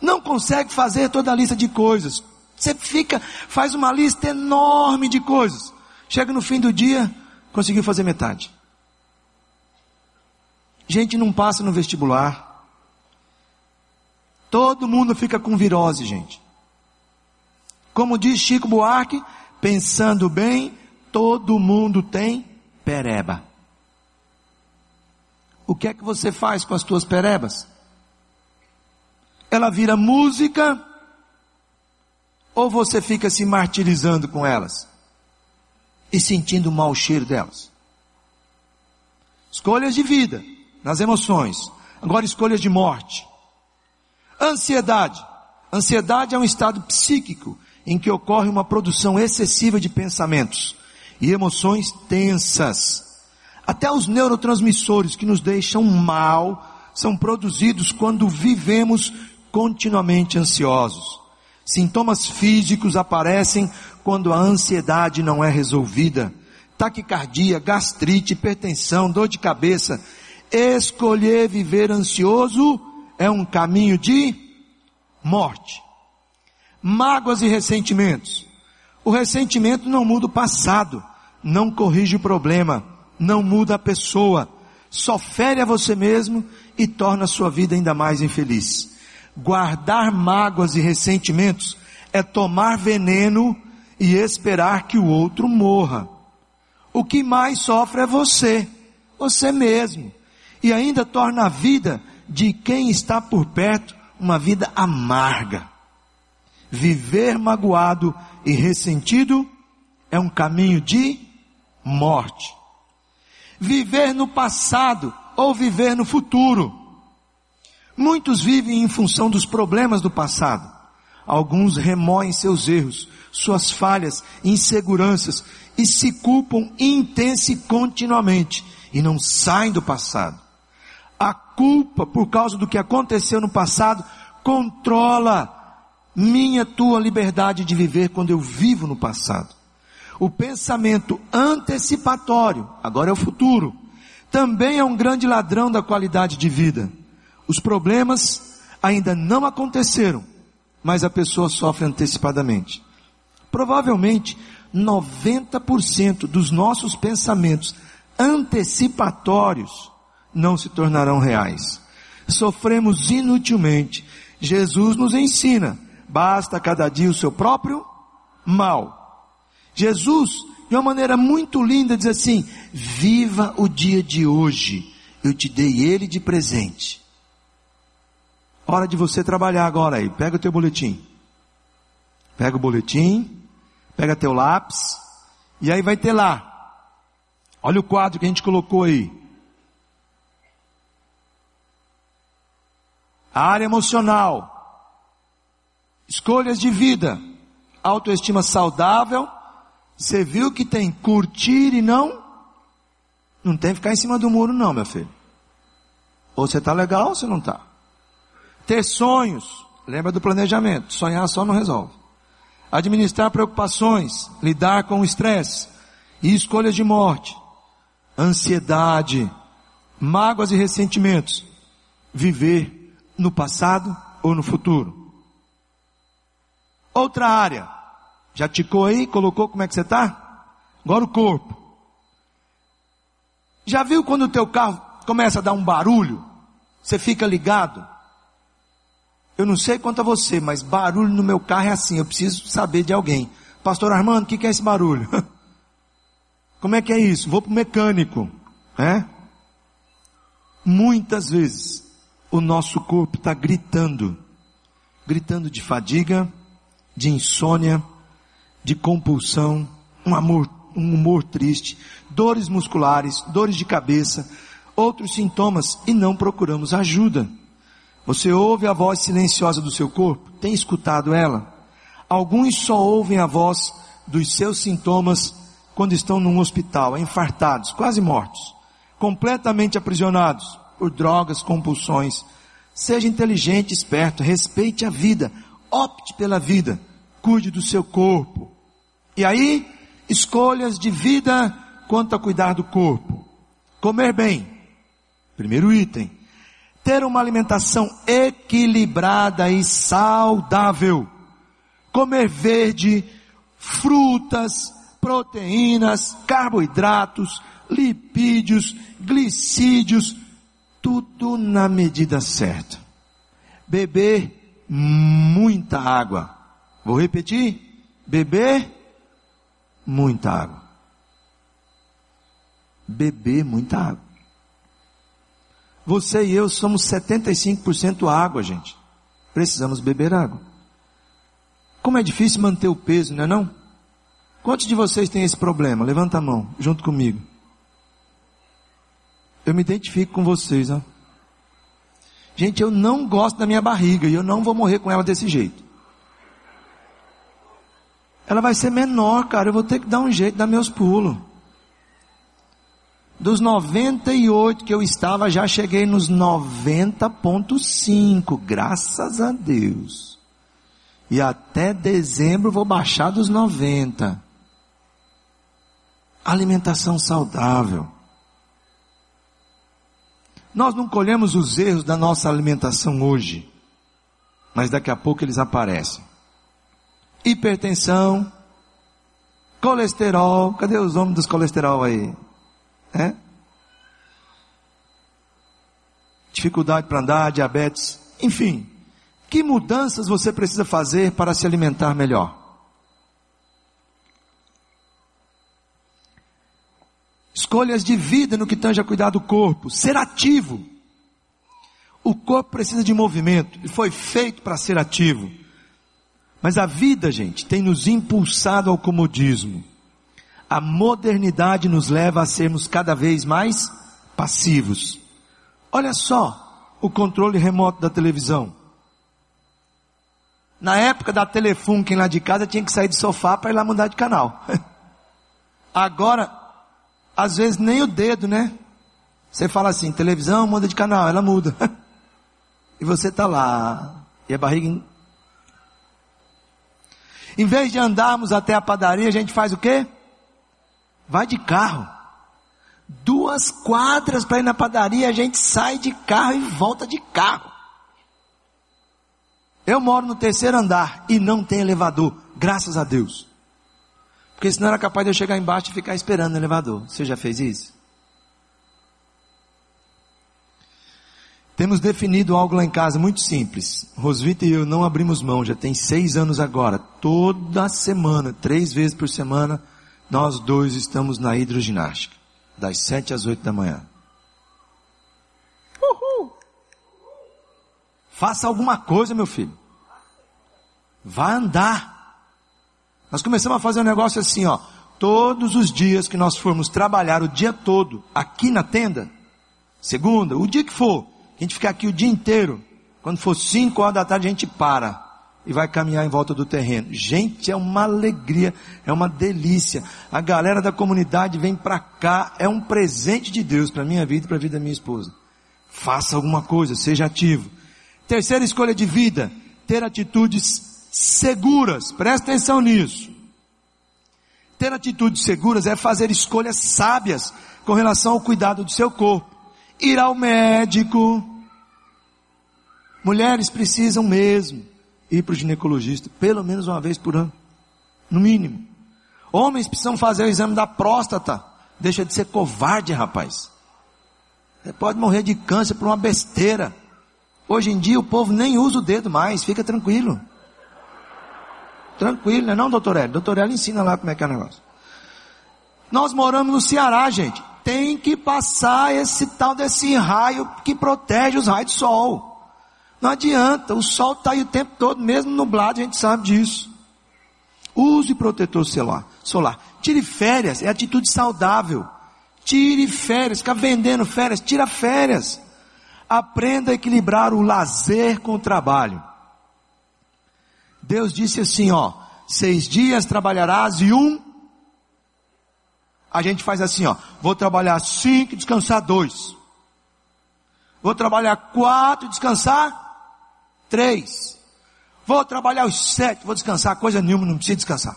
Não consegue fazer toda a lista de coisas. Você fica, faz uma lista enorme de coisas. Chega no fim do dia, conseguiu fazer metade. Gente não passa no vestibular. Todo mundo fica com virose, gente. Como diz Chico Buarque, pensando bem, todo mundo tem pereba o que é que você faz com as tuas perebas? Ela vira música ou você fica se martirizando com elas e sentindo o mau cheiro delas? Escolhas de vida, nas emoções. Agora escolhas de morte. Ansiedade. Ansiedade é um estado psíquico em que ocorre uma produção excessiva de pensamentos e emoções tensas até os neurotransmissores que nos deixam mal são produzidos quando vivemos continuamente ansiosos. Sintomas físicos aparecem quando a ansiedade não é resolvida. Taquicardia, gastrite, hipertensão, dor de cabeça. Escolher viver ansioso é um caminho de morte. Mágoas e ressentimentos. O ressentimento não muda o passado, não corrige o problema não muda a pessoa, só fere a você mesmo e torna a sua vida ainda mais infeliz. Guardar mágoas e ressentimentos é tomar veneno e esperar que o outro morra. O que mais sofre é você, você mesmo, e ainda torna a vida de quem está por perto uma vida amarga. Viver magoado e ressentido é um caminho de morte viver no passado ou viver no futuro. Muitos vivem em função dos problemas do passado. Alguns remoem seus erros, suas falhas, inseguranças e se culpam intensa e continuamente e não saem do passado. A culpa por causa do que aconteceu no passado controla minha tua liberdade de viver quando eu vivo no passado. O pensamento antecipatório, agora é o futuro, também é um grande ladrão da qualidade de vida. Os problemas ainda não aconteceram, mas a pessoa sofre antecipadamente. Provavelmente 90% dos nossos pensamentos antecipatórios não se tornarão reais. Sofremos inutilmente. Jesus nos ensina, basta cada dia o seu próprio mal. Jesus, de uma maneira muito linda, diz assim: Viva o dia de hoje, eu te dei ele de presente. Hora de você trabalhar agora aí. Pega o teu boletim. Pega o boletim, pega teu lápis, e aí vai ter lá. Olha o quadro que a gente colocou aí. A área emocional, escolhas de vida, autoestima saudável, você viu que tem curtir e não? Não tem ficar em cima do muro não, meu filho. Ou você está legal ou você não está. Ter sonhos, lembra do planejamento, sonhar só não resolve. Administrar preocupações, lidar com o estresse e escolhas de morte, ansiedade, mágoas e ressentimentos, viver no passado ou no futuro. Outra área, já ticou aí, colocou como é que você está? Agora o corpo. Já viu quando o teu carro começa a dar um barulho? Você fica ligado? Eu não sei quanto a você, mas barulho no meu carro é assim, eu preciso saber de alguém. Pastor Armando, o que, que é esse barulho? Como é que é isso? Vou para o mecânico. É? Muitas vezes o nosso corpo está gritando, gritando de fadiga, de insônia, de compulsão, um amor, um humor triste, dores musculares, dores de cabeça, outros sintomas e não procuramos ajuda. Você ouve a voz silenciosa do seu corpo? Tem escutado ela? Alguns só ouvem a voz dos seus sintomas quando estão num hospital, infartados, quase mortos, completamente aprisionados por drogas, compulsões. Seja inteligente, esperto, respeite a vida, opte pela vida, cuide do seu corpo. E aí, escolhas de vida quanto a cuidar do corpo. Comer bem, primeiro item. Ter uma alimentação equilibrada e saudável. Comer verde, frutas, proteínas, carboidratos, lipídios, glicídios, tudo na medida certa. Beber muita água. Vou repetir: beber muita água. Beber muita água. Você e eu somos 75% água, gente. Precisamos beber água. Como é difícil manter o peso, não é não? Quantos de vocês têm esse problema? Levanta a mão, junto comigo. Eu me identifico com vocês, ó. Gente, eu não gosto da minha barriga e eu não vou morrer com ela desse jeito. Ela vai ser menor, cara. Eu vou ter que dar um jeito, dar meus pulos. Dos 98 que eu estava, já cheguei nos 90.5, graças a Deus. E até dezembro vou baixar dos 90 alimentação saudável. Nós não colhemos os erros da nossa alimentação hoje, mas daqui a pouco eles aparecem. Hipertensão, colesterol, cadê os homens dos colesterol aí? É? Dificuldade para andar, diabetes, enfim. Que mudanças você precisa fazer para se alimentar melhor? Escolhas de vida no que tange a cuidar do corpo. Ser ativo. O corpo precisa de movimento. Ele foi feito para ser ativo. Mas a vida, gente, tem nos impulsado ao comodismo. A modernidade nos leva a sermos cada vez mais passivos. Olha só o controle remoto da televisão. Na época da telefone, quem lá de casa tinha que sair do sofá para ir lá mudar de canal. Agora, às vezes nem o dedo, né? Você fala assim, televisão muda de canal, ela muda. e você está lá, e a barriga. Em vez de andarmos até a padaria, a gente faz o quê? Vai de carro. Duas quadras para ir na padaria, a gente sai de carro e volta de carro. Eu moro no terceiro andar e não tem elevador, graças a Deus. Porque senão era capaz de eu chegar embaixo e ficar esperando no elevador. Você já fez isso? Temos definido algo lá em casa muito simples. Rosvita e eu não abrimos mão, já tem seis anos agora. Toda semana, três vezes por semana, nós dois estamos na hidroginástica. Das sete às oito da manhã. Uhul. Faça alguma coisa, meu filho. Vá andar. Nós começamos a fazer um negócio assim, ó. Todos os dias que nós formos trabalhar o dia todo aqui na tenda, segunda, o dia que for, a gente ficar aqui o dia inteiro, Quando for 5 horas da tarde, a gente para e vai caminhar em volta do terreno. Gente, é uma alegria, é uma delícia. A galera da comunidade vem para cá, é um presente de Deus para minha vida e para a vida da minha esposa. Faça alguma coisa, seja ativo. Terceira escolha de vida, ter atitudes seguras. Presta atenção nisso. Ter atitudes seguras é fazer escolhas sábias com relação ao cuidado do seu corpo. Ir ao médico. Mulheres precisam mesmo ir para o ginecologista pelo menos uma vez por ano. No mínimo. Homens precisam fazer o exame da próstata. Deixa de ser covarde, rapaz. Você pode morrer de câncer por uma besteira. Hoje em dia o povo nem usa o dedo mais, fica tranquilo. Tranquilo, não é não, doutor Hélio? Doutor Hélio ensina lá como é que é o negócio. Nós moramos no Ceará, gente. Tem que passar esse tal desse raio que protege os raios de sol. Não adianta, o sol está aí o tempo todo, mesmo nublado, a gente sabe disso. Use protetor solar. solar. Tire férias, é atitude saudável. Tire férias, fica vendendo férias, tira férias. Aprenda a equilibrar o lazer com o trabalho. Deus disse assim, ó, seis dias trabalharás e um. A gente faz assim, ó, vou trabalhar cinco descansar dois. Vou trabalhar quatro descansar três. Vou trabalhar os sete, vou descansar, coisa nenhuma, não precisa descansar.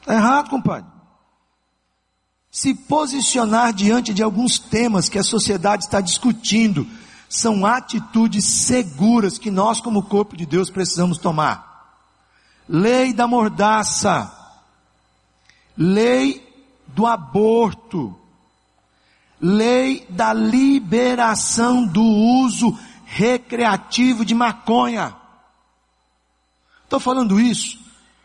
Está errado, compadre. Se posicionar diante de alguns temas que a sociedade está discutindo são atitudes seguras que nós, como corpo de Deus, precisamos tomar. Lei da mordaça, lei do aborto, lei da liberação do uso recreativo de maconha. Estou falando isso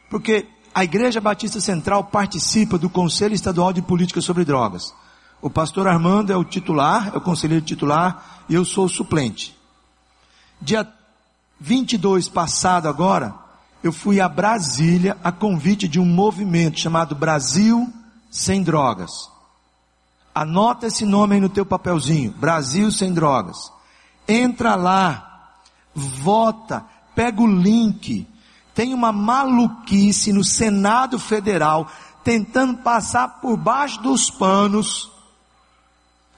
porque a Igreja Batista Central participa do Conselho Estadual de Política sobre Drogas. O pastor Armando é o titular, é o conselheiro titular, e eu sou o suplente. Dia 22 passado agora, eu fui a Brasília a convite de um movimento chamado Brasil Sem Drogas. Anota esse nome aí no teu papelzinho, Brasil Sem Drogas. Entra lá, vota, pega o link. Tem uma maluquice no Senado Federal tentando passar por baixo dos panos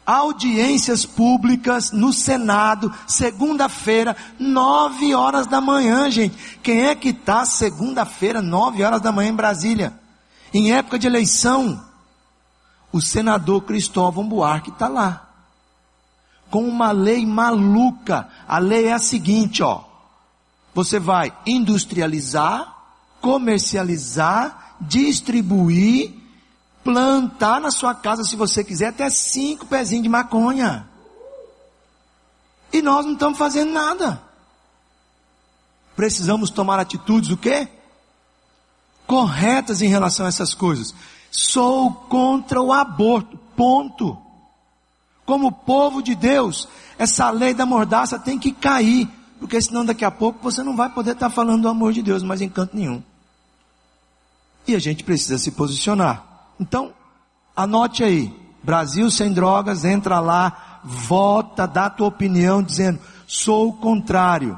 audiências públicas no Senado, segunda-feira, nove horas da manhã, gente. Quem é que está segunda-feira, nove horas da manhã em Brasília? Em época de eleição, o senador Cristóvão Buarque está lá com uma lei maluca. A lei é a seguinte, ó. Você vai industrializar, comercializar, distribuir, plantar na sua casa, se você quiser, até cinco pezinhos de maconha. E nós não estamos fazendo nada. Precisamos tomar atitudes o quê? Corretas em relação a essas coisas. Sou contra o aborto. Ponto. Como povo de Deus, essa lei da mordaça tem que cair, porque senão daqui a pouco você não vai poder estar falando do amor de Deus mais em canto nenhum. E a gente precisa se posicionar. Então, anote aí, Brasil sem drogas, entra lá, vota, dá tua opinião dizendo, sou o contrário.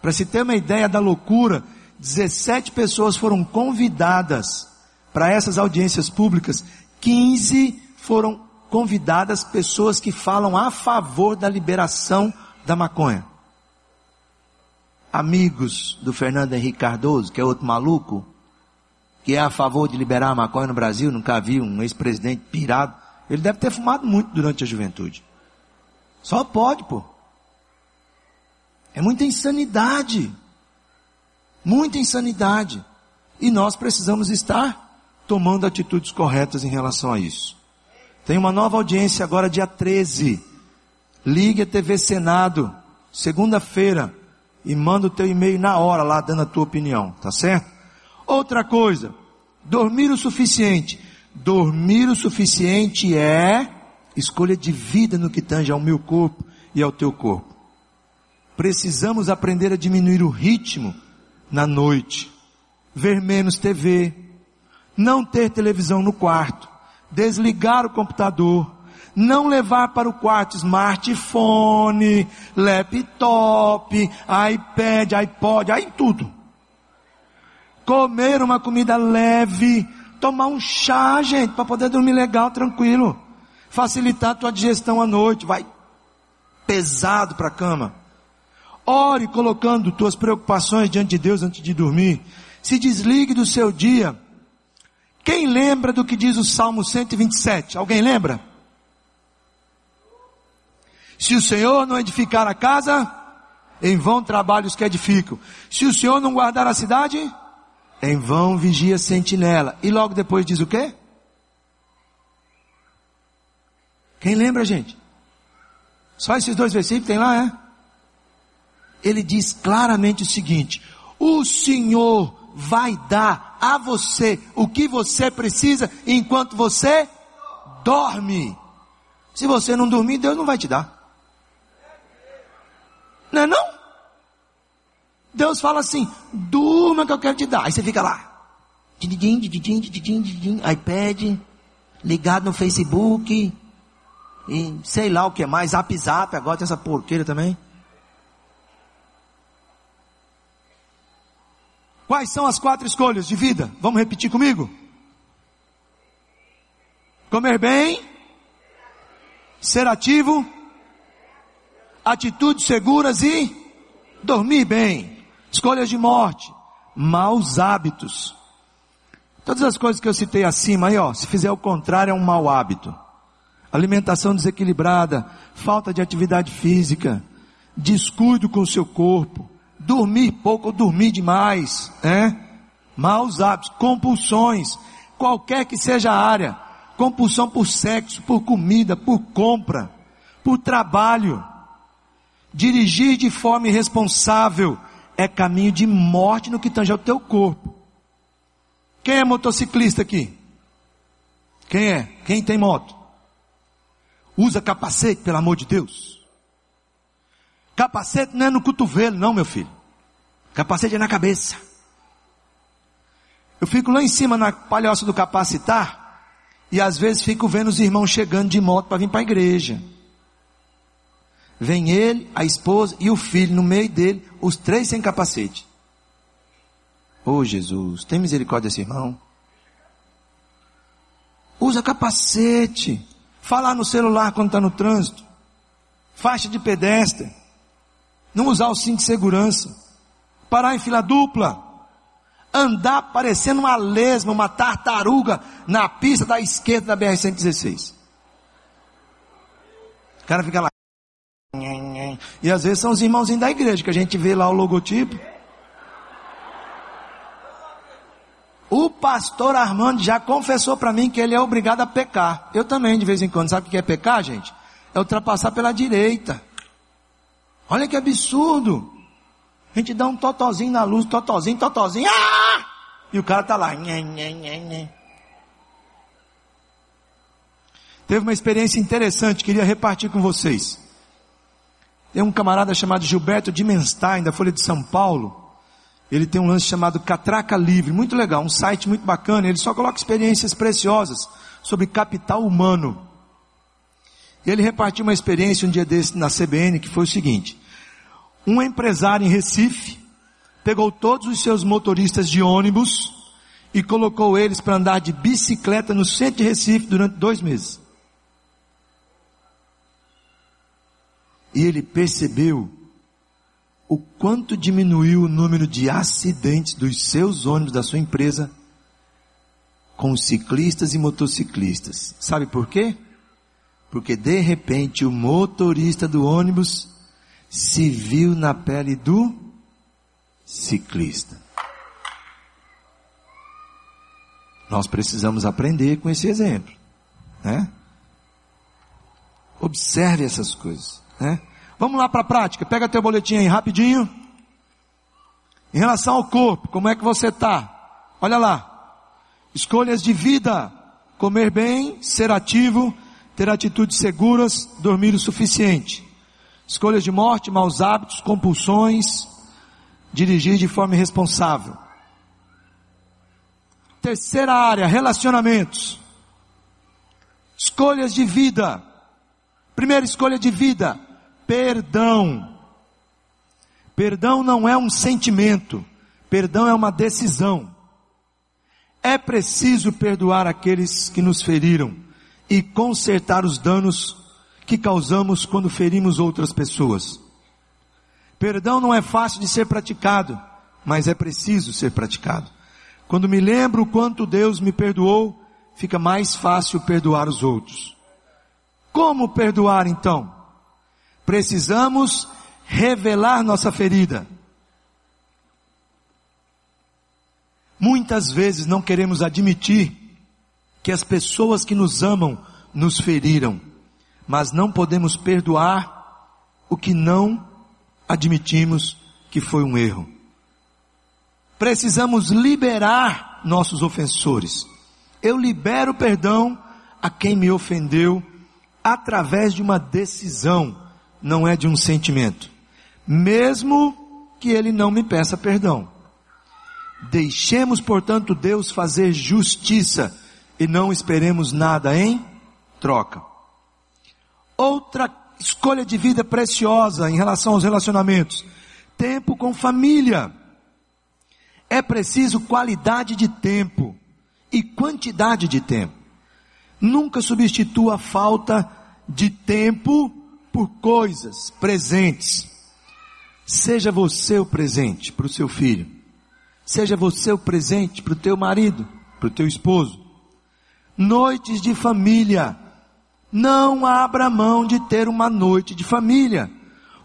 Para se ter uma ideia da loucura, 17 pessoas foram convidadas para essas audiências públicas, 15 foram convidadas pessoas que falam a favor da liberação da maconha. Amigos do Fernando Henrique Cardoso, que é outro maluco, que é a favor de liberar a maconha no Brasil, nunca vi um ex-presidente pirado. Ele deve ter fumado muito durante a juventude. Só pode, pô. É muita insanidade. Muita insanidade. E nós precisamos estar tomando atitudes corretas em relação a isso. Tem uma nova audiência agora dia 13. Ligue a TV Senado, segunda-feira, e manda o teu e-mail na hora lá dando a tua opinião, tá certo? Outra coisa, dormir o suficiente. Dormir o suficiente é escolha de vida no que tange ao meu corpo e ao teu corpo. Precisamos aprender a diminuir o ritmo na noite, ver menos TV, não ter televisão no quarto, desligar o computador, Não levar para o quarto smartphone, laptop, iPad, iPod, aí tudo. Comer uma comida leve, tomar um chá, gente, para poder dormir legal, tranquilo. Facilitar a tua digestão à noite, vai pesado para a cama. Ore colocando tuas preocupações diante de Deus antes de dormir. Se desligue do seu dia. Quem lembra do que diz o Salmo 127? Alguém lembra? Se o Senhor não edificar a casa, em vão trabalhos que edificam. Se o Senhor não guardar a cidade, em vão vigia a sentinela. E logo depois diz o quê? Quem lembra, gente? Só esses dois versículos tem lá, é? ele diz claramente o seguinte: o Senhor vai dar a você o que você precisa enquanto você dorme. Se você não dormir, Deus não vai te dar. Não é não? Deus fala assim, durma que eu quero te dar. Aí você fica lá. iPad, ligado no Facebook, e sei lá o que mais, zap zap, agora tem essa porqueira também. Quais são as quatro escolhas de vida? Vamos repetir comigo? Comer bem, ser ativo, atitudes seguras e dormir bem. Escolhas de morte, maus hábitos. Todas as coisas que eu citei acima aí, ó, se fizer o contrário é um mau hábito. Alimentação desequilibrada, falta de atividade física, descuido com o seu corpo, dormir pouco ou dormir demais, é? Maus hábitos, compulsões, qualquer que seja a área, compulsão por sexo, por comida, por compra, por trabalho. Dirigir de forma irresponsável é caminho de morte no que tange ao teu corpo. Quem é motociclista aqui? Quem é? Quem tem moto? Usa capacete, pelo amor de Deus. Capacete não é no cotovelo, não, meu filho. Capacete é na cabeça. Eu fico lá em cima na palhoça do capacitar e às vezes fico vendo os irmãos chegando de moto para vir para a igreja. Vem ele, a esposa e o filho no meio dele, os três sem capacete. Oh Jesus, tem misericórdia desse irmão. Usa capacete. Falar no celular quando está no trânsito. Faixa de pedestre não usar o cinto de segurança, parar em fila dupla, andar parecendo uma lesma, uma tartaruga na pista da esquerda da BR-116. O cara fica lá. E às vezes são os irmãozinhos da igreja que a gente vê lá o logotipo. O pastor Armando já confessou para mim que ele é obrigado a pecar. Eu também, de vez em quando. Sabe o que é pecar, gente? É ultrapassar pela direita. Olha que absurdo. A gente dá um totozinho na luz, totozinho, totozinho, ah! E o cara tá lá. Nhê, nhê, nhê, Teve uma experiência interessante, queria repartir com vocês. Tem um camarada chamado Gilberto Dimenstein, da Folha de São Paulo. Ele tem um lance chamado Catraca Livre, muito legal, um site muito bacana. Ele só coloca experiências preciosas sobre capital humano. E ele repartiu uma experiência um dia desse na CBN que foi o seguinte: um empresário em Recife pegou todos os seus motoristas de ônibus e colocou eles para andar de bicicleta no centro de Recife durante dois meses. E ele percebeu o quanto diminuiu o número de acidentes dos seus ônibus da sua empresa com ciclistas e motociclistas. Sabe por quê? Porque de repente o motorista do ônibus se viu na pele do ciclista. Nós precisamos aprender com esse exemplo, né? Observe essas coisas, né? Vamos lá para a prática. Pega teu boletim aí rapidinho. Em relação ao corpo, como é que você está? Olha lá. Escolhas de vida: comer bem, ser ativo, ter atitudes seguras, dormir o suficiente. Escolhas de morte, maus hábitos, compulsões, dirigir de forma irresponsável. Terceira área, relacionamentos. Escolhas de vida, Primeira escolha de vida, perdão. Perdão não é um sentimento, perdão é uma decisão. É preciso perdoar aqueles que nos feriram e consertar os danos que causamos quando ferimos outras pessoas. Perdão não é fácil de ser praticado, mas é preciso ser praticado. Quando me lembro o quanto Deus me perdoou, fica mais fácil perdoar os outros. Como perdoar então? Precisamos revelar nossa ferida. Muitas vezes não queremos admitir que as pessoas que nos amam nos feriram, mas não podemos perdoar o que não admitimos que foi um erro. Precisamos liberar nossos ofensores. Eu libero perdão a quem me ofendeu através de uma decisão, não é de um sentimento. Mesmo que ele não me peça perdão. Deixemos, portanto, Deus fazer justiça e não esperemos nada em troca. Outra escolha de vida preciosa em relação aos relacionamentos: tempo com família. É preciso qualidade de tempo e quantidade de tempo. Nunca substitua a falta de tempo por coisas presentes. Seja você o presente para o seu filho. Seja você o presente para o teu marido, para o teu esposo. Noites de família. Não abra mão de ter uma noite de família.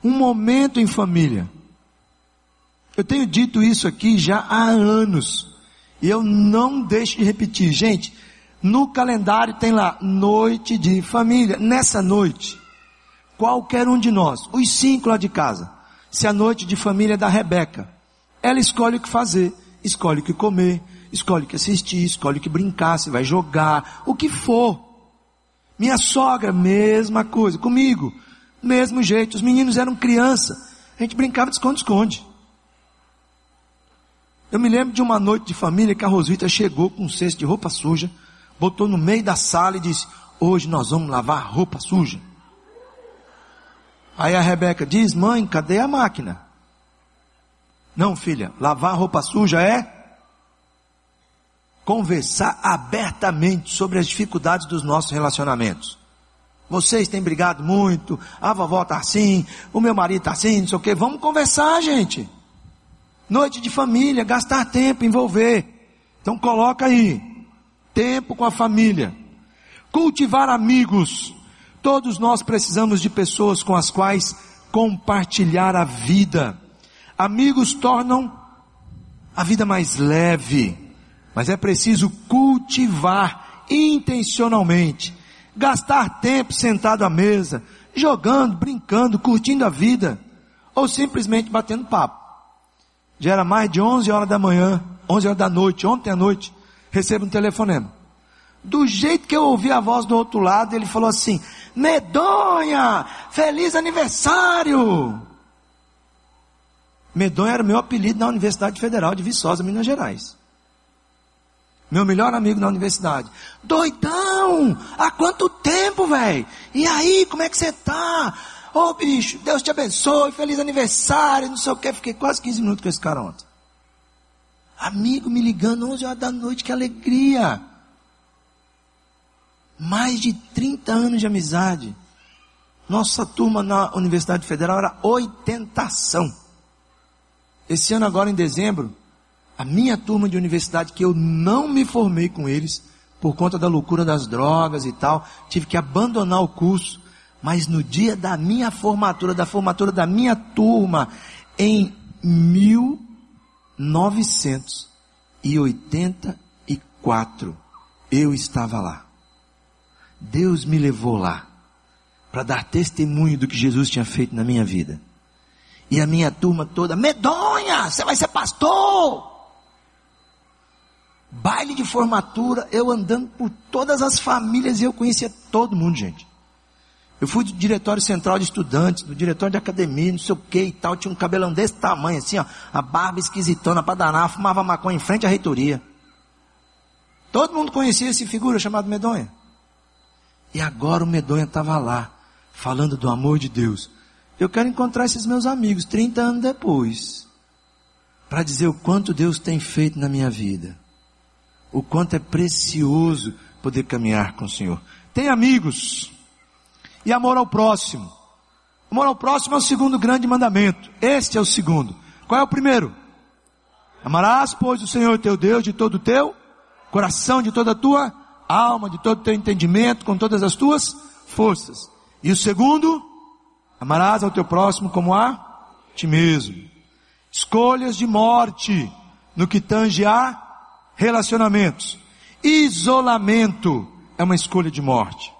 Um momento em família. Eu tenho dito isso aqui já há anos. E eu não deixo de repetir. Gente, no calendário tem lá noite de família. Nessa noite, qualquer um de nós, os cinco lá de casa, se a noite de família é da Rebeca, ela escolhe o que fazer, escolhe o que comer, escolhe o que assistir, escolhe o que brincar, se vai jogar, o que for. Minha sogra, mesma coisa. Comigo, mesmo jeito. Os meninos eram criança. A gente brincava de esconde-esconde. Eu me lembro de uma noite de família que a Rosita chegou com um cesto de roupa suja, botou no meio da sala e disse: Hoje nós vamos lavar roupa suja. Aí a Rebeca diz: Mãe, cadê a máquina? Não, filha, lavar roupa suja é conversar abertamente sobre as dificuldades dos nossos relacionamentos. Vocês têm brigado muito, a vovó está assim, o meu marido está assim, não sei o que. Vamos conversar, gente. Noite de família, gastar tempo, envolver. Então coloca aí. Tempo com a família. Cultivar amigos. Todos nós precisamos de pessoas com as quais compartilhar a vida. Amigos tornam a vida mais leve, mas é preciso cultivar intencionalmente. Gastar tempo sentado à mesa, jogando, brincando, curtindo a vida, ou simplesmente batendo papo. Já era mais de 11 horas da manhã, 11 horas da noite, ontem à noite, recebo um telefonema. Do jeito que eu ouvi a voz do outro lado, ele falou assim: Medonha, feliz aniversário! Medonha era meu apelido na Universidade Federal de Viçosa, Minas Gerais. Meu melhor amigo na universidade. Doidão! Há quanto tempo, velho? E aí, como é que você tá? Ô oh, bicho, Deus te abençoe, feliz aniversário, não sei o que. Fiquei quase 15 minutos com esse cara ontem. Amigo me ligando 11 horas da noite, que alegria. Mais de 30 anos de amizade. Nossa turma na Universidade Federal era oitentação. Esse ano agora em dezembro, a minha turma de universidade, que eu não me formei com eles, por conta da loucura das drogas e tal, tive que abandonar o curso mas no dia da minha formatura, da formatura da minha turma, em 1984, eu estava lá. Deus me levou lá para dar testemunho do que Jesus tinha feito na minha vida. E a minha turma toda, medonha, você vai ser pastor. Baile de formatura, eu andando por todas as famílias e eu conhecia todo mundo, gente. Eu fui do diretório central de estudantes, do diretório de academia, não sei o que e tal. Tinha um cabelão desse tamanho, assim, ó. A barba esquisitona pra danar, fumava maconha em frente à reitoria. Todo mundo conhecia esse figura chamado Medonha. E agora o Medonha estava lá, falando do amor de Deus. Eu quero encontrar esses meus amigos 30 anos depois, para dizer o quanto Deus tem feito na minha vida, o quanto é precioso poder caminhar com o Senhor. Tem amigos e amor ao próximo. Amor ao próximo é o segundo grande mandamento. Este é o segundo. Qual é o primeiro? Amarás, pois, o Senhor teu Deus de todo o teu coração, de toda a tua alma, de todo o teu entendimento, com todas as tuas forças. E o segundo, amarás ao teu próximo como a ti mesmo. Escolhas de morte no que tange a relacionamentos. Isolamento é uma escolha de morte.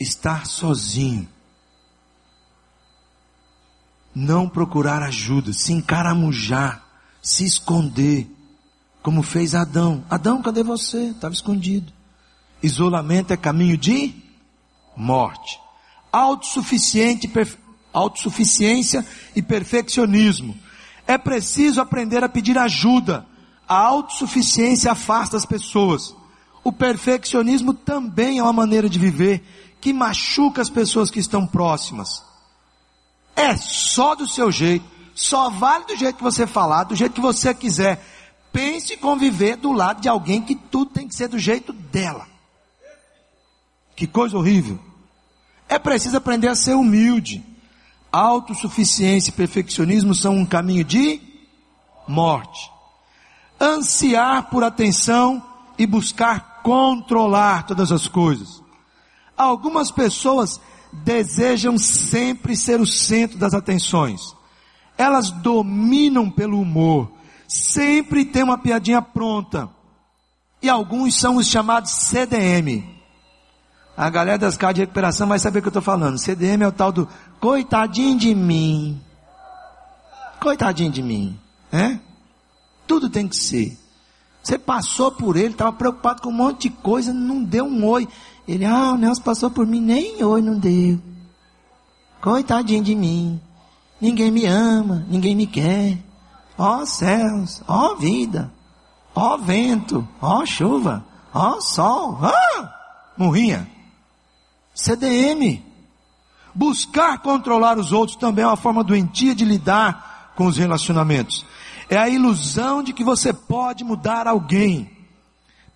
Estar sozinho. Não procurar ajuda, se encaramujar, se esconder, como fez Adão. Adão, cadê você? Estava escondido. Isolamento é caminho de morte. Autossuficiente, autossuficiência e perfeccionismo é preciso aprender a pedir ajuda. A autossuficiência afasta as pessoas. O perfeccionismo também é uma maneira de viver que machuca as pessoas que estão próximas. É só do seu jeito, só vale do jeito que você falar, do jeito que você quiser. Pense em conviver do lado de alguém que tudo tem que ser do jeito dela. Que coisa horrível. É preciso aprender a ser humilde autossuficiência e perfeccionismo são um caminho de morte. Ansiar por atenção e buscar controlar todas as coisas. Algumas pessoas desejam sempre ser o centro das atenções. Elas dominam pelo humor, sempre tem uma piadinha pronta. E alguns são os chamados CDM. A galera das casas de recuperação vai saber o que eu estou falando. CDM é o tal do Coitadinho de mim. Coitadinho de mim. É? Tudo tem que ser. Você passou por ele, estava preocupado com um monte de coisa, não deu um oi. Ele, ah, o Nelson passou por mim, nem oi não deu. Coitadinho de mim. Ninguém me ama, ninguém me quer. Ó céus, ó vida, ó vento, ó chuva, ó sol. Ah! Morrinha. CDM. Buscar controlar os outros também é uma forma doentia de lidar com os relacionamentos. É a ilusão de que você pode mudar alguém.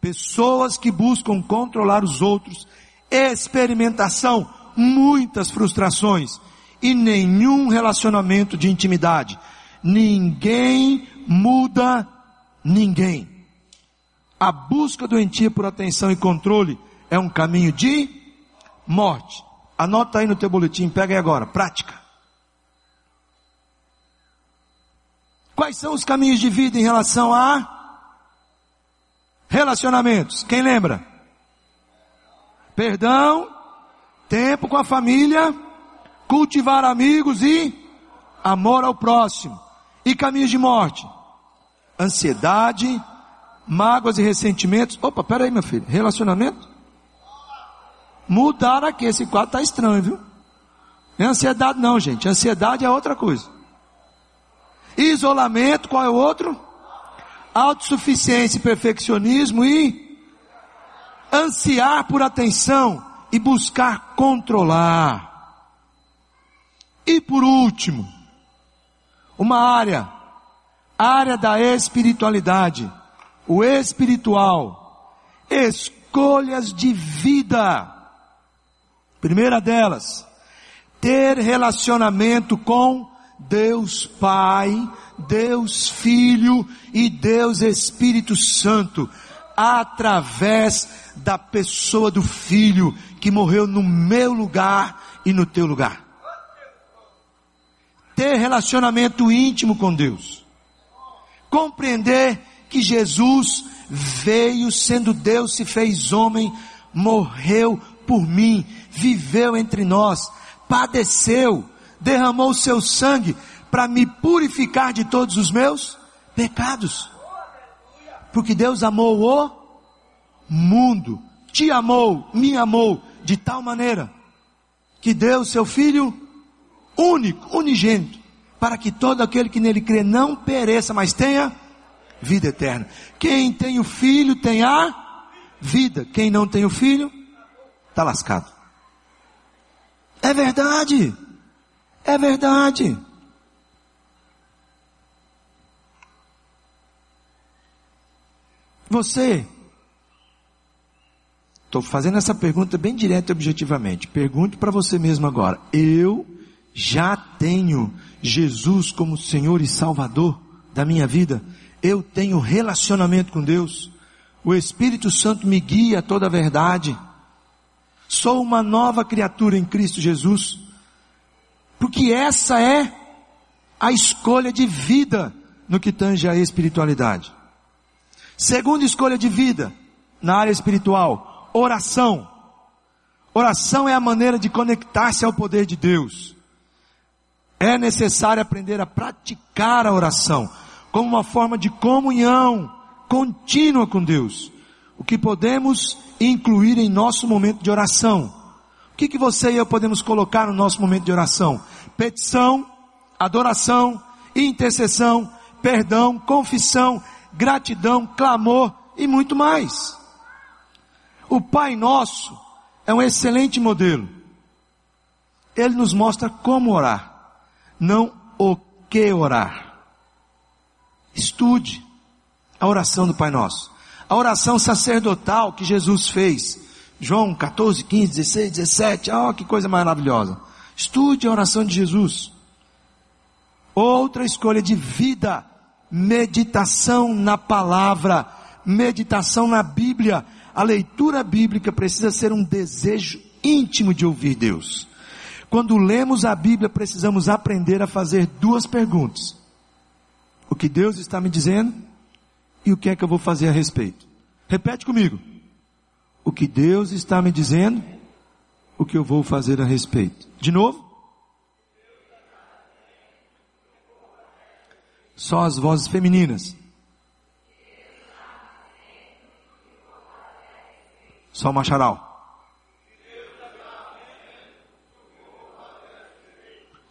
Pessoas que buscam controlar os outros, experimentação, muitas frustrações e nenhum relacionamento de intimidade. Ninguém muda ninguém. A busca doentia por atenção e controle é um caminho de morte. Anota aí no teu boletim, pega aí agora, prática. Quais são os caminhos de vida em relação a relacionamentos? Quem lembra? Perdão, tempo com a família, cultivar amigos e amor ao próximo. E caminhos de morte? Ansiedade, mágoas e ressentimentos. Opa, peraí, meu filho. Relacionamento? Mudar aqui, esse quadro está estranho, viu? Não é ansiedade não, gente. Ansiedade é outra coisa. Isolamento, qual é o outro? Autossuficiência e perfeccionismo e ansiar por atenção e buscar controlar. E por último, uma área, área da espiritualidade, o espiritual, escolhas de vida. Primeira delas, ter relacionamento com Deus Pai, Deus Filho e Deus Espírito Santo, através da pessoa do Filho que morreu no meu lugar e no teu lugar. Ter relacionamento íntimo com Deus. Compreender que Jesus veio sendo Deus, se fez homem, morreu por mim, viveu entre nós, padeceu, derramou seu sangue para me purificar de todos os meus pecados. Porque Deus amou o mundo, te amou, me amou de tal maneira que deu seu filho único, unigênito, para que todo aquele que nele crê não pereça, mas tenha vida eterna. Quem tem o filho tem a vida. Quem não tem o filho, está lascado. É verdade. É verdade. Você, estou fazendo essa pergunta bem direta e objetivamente. Pergunte para você mesmo agora. Eu já tenho Jesus como Senhor e Salvador da minha vida? Eu tenho relacionamento com Deus? O Espírito Santo me guia a toda a verdade? Sou uma nova criatura em Cristo Jesus? Porque essa é a escolha de vida no que tange a espiritualidade. Segunda escolha de vida na área espiritual, oração. Oração é a maneira de conectar-se ao poder de Deus. É necessário aprender a praticar a oração como uma forma de comunhão contínua com Deus. O que podemos incluir em nosso momento de oração? O que, que você e eu podemos colocar no nosso momento de oração? Petição, adoração, intercessão, perdão, confissão, gratidão, clamor e muito mais. O Pai Nosso é um excelente modelo. Ele nos mostra como orar não o que orar. Estude a oração do Pai Nosso. A oração sacerdotal que Jesus fez. João 14, 15, 16, 17. Oh, que coisa maravilhosa. Estude a oração de Jesus. Outra escolha de vida. Meditação na palavra. Meditação na Bíblia. A leitura bíblica precisa ser um desejo íntimo de ouvir Deus. Quando lemos a Bíblia, precisamos aprender a fazer duas perguntas: O que Deus está me dizendo e o que é que eu vou fazer a respeito? Repete comigo. O que Deus está me dizendo, o que eu vou fazer a respeito. De novo? Só as vozes femininas. Só o macharal.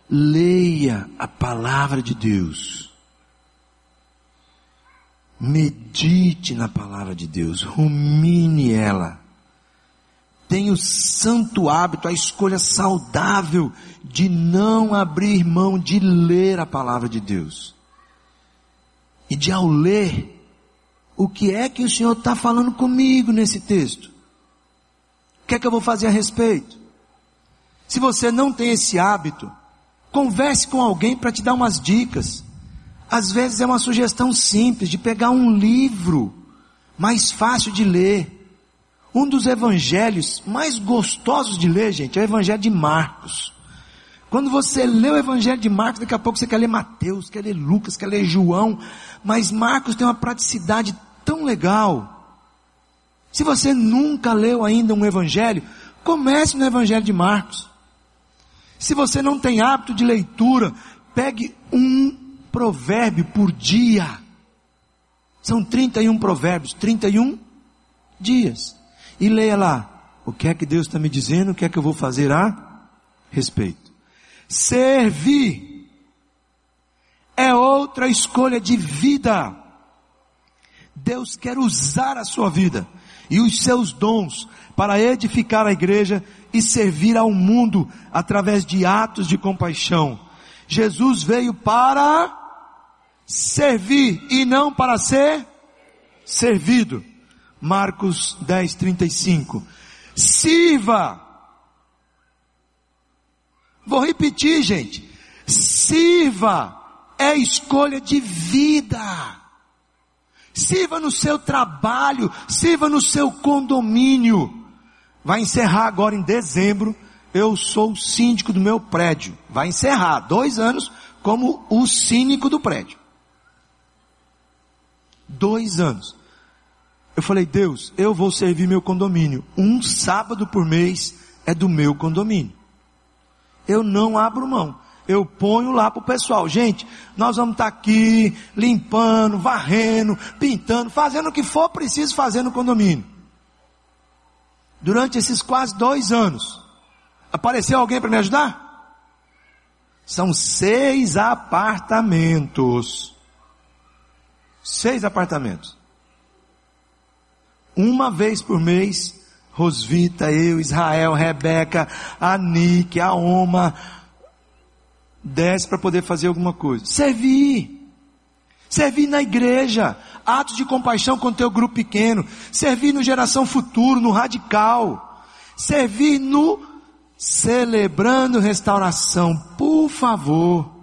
Leia a palavra de Deus. Medite na palavra de Deus, rumine ela. Tenha o santo hábito, a escolha saudável de não abrir mão de ler a palavra de Deus. E de ao ler, o que é que o Senhor está falando comigo nesse texto? O que é que eu vou fazer a respeito? Se você não tem esse hábito, Converse com alguém para te dar umas dicas. Às vezes é uma sugestão simples de pegar um livro mais fácil de ler. Um dos evangelhos mais gostosos de ler, gente, é o evangelho de Marcos. Quando você lê o evangelho de Marcos, daqui a pouco você quer ler Mateus, quer ler Lucas, quer ler João, mas Marcos tem uma praticidade tão legal. Se você nunca leu ainda um evangelho, comece no evangelho de Marcos. Se você não tem hábito de leitura, pegue um provérbio por dia. São 31 provérbios, 31 dias. E leia lá. O que é que Deus está me dizendo? O que é que eu vou fazer a respeito? Servir é outra escolha de vida. Deus quer usar a sua vida e os seus dons para edificar a igreja e servir ao mundo através de atos de compaixão. Jesus veio para servir e não para ser servido. Marcos 10, 35. Sirva. Vou repetir, gente. Sirva é escolha de vida. Sirva no seu trabalho, sirva no seu condomínio vai encerrar agora em dezembro. Eu sou o síndico do meu prédio. Vai encerrar dois anos como o cínico do prédio. Dois anos. Eu falei, Deus, eu vou servir meu condomínio. Um sábado por mês é do meu condomínio. Eu não abro mão. Eu ponho lá para o pessoal. Gente, nós vamos estar tá aqui limpando, varrendo, pintando, fazendo o que for preciso fazer no condomínio durante esses quase dois anos, apareceu alguém para me ajudar? São seis apartamentos. Seis apartamentos. Uma vez por mês, Rosvita, eu, Israel, Rebeca, a Nick, a Oma, desce para poder fazer alguma coisa. Servir. Servir na igreja. Atos de compaixão com o teu grupo pequeno. Servir no Geração Futuro, no Radical. Servir no Celebrando Restauração. Por favor.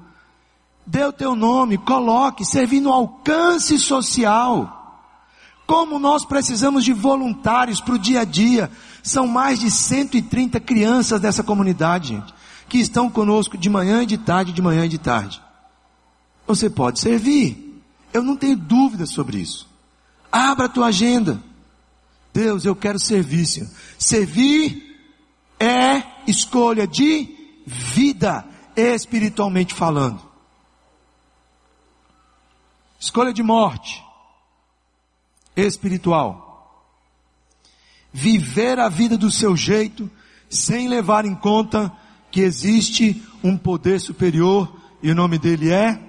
Dê o teu nome, coloque, servir no alcance social. Como nós precisamos de voluntários para o dia a dia. São mais de 130 crianças dessa comunidade, gente, que estão conosco de manhã e de tarde, de manhã e de tarde. Você pode servir. Eu não tenho dúvida sobre isso. Abra a tua agenda. Deus, eu quero servir, Senhor. Servir é escolha de vida, espiritualmente falando. Escolha de morte espiritual. Viver a vida do seu jeito, sem levar em conta que existe um poder superior e o nome dele é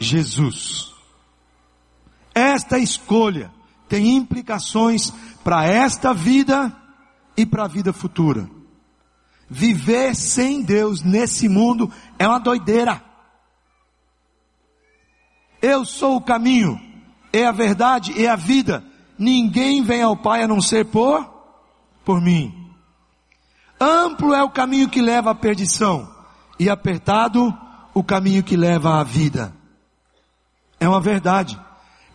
Jesus. Esta escolha tem implicações para esta vida e para a vida futura. Viver sem Deus nesse mundo é uma doideira. Eu sou o caminho, é a verdade é a vida. Ninguém vem ao Pai a não ser por, por mim. Amplo é o caminho que leva à perdição e apertado o caminho que leva à vida. É uma verdade.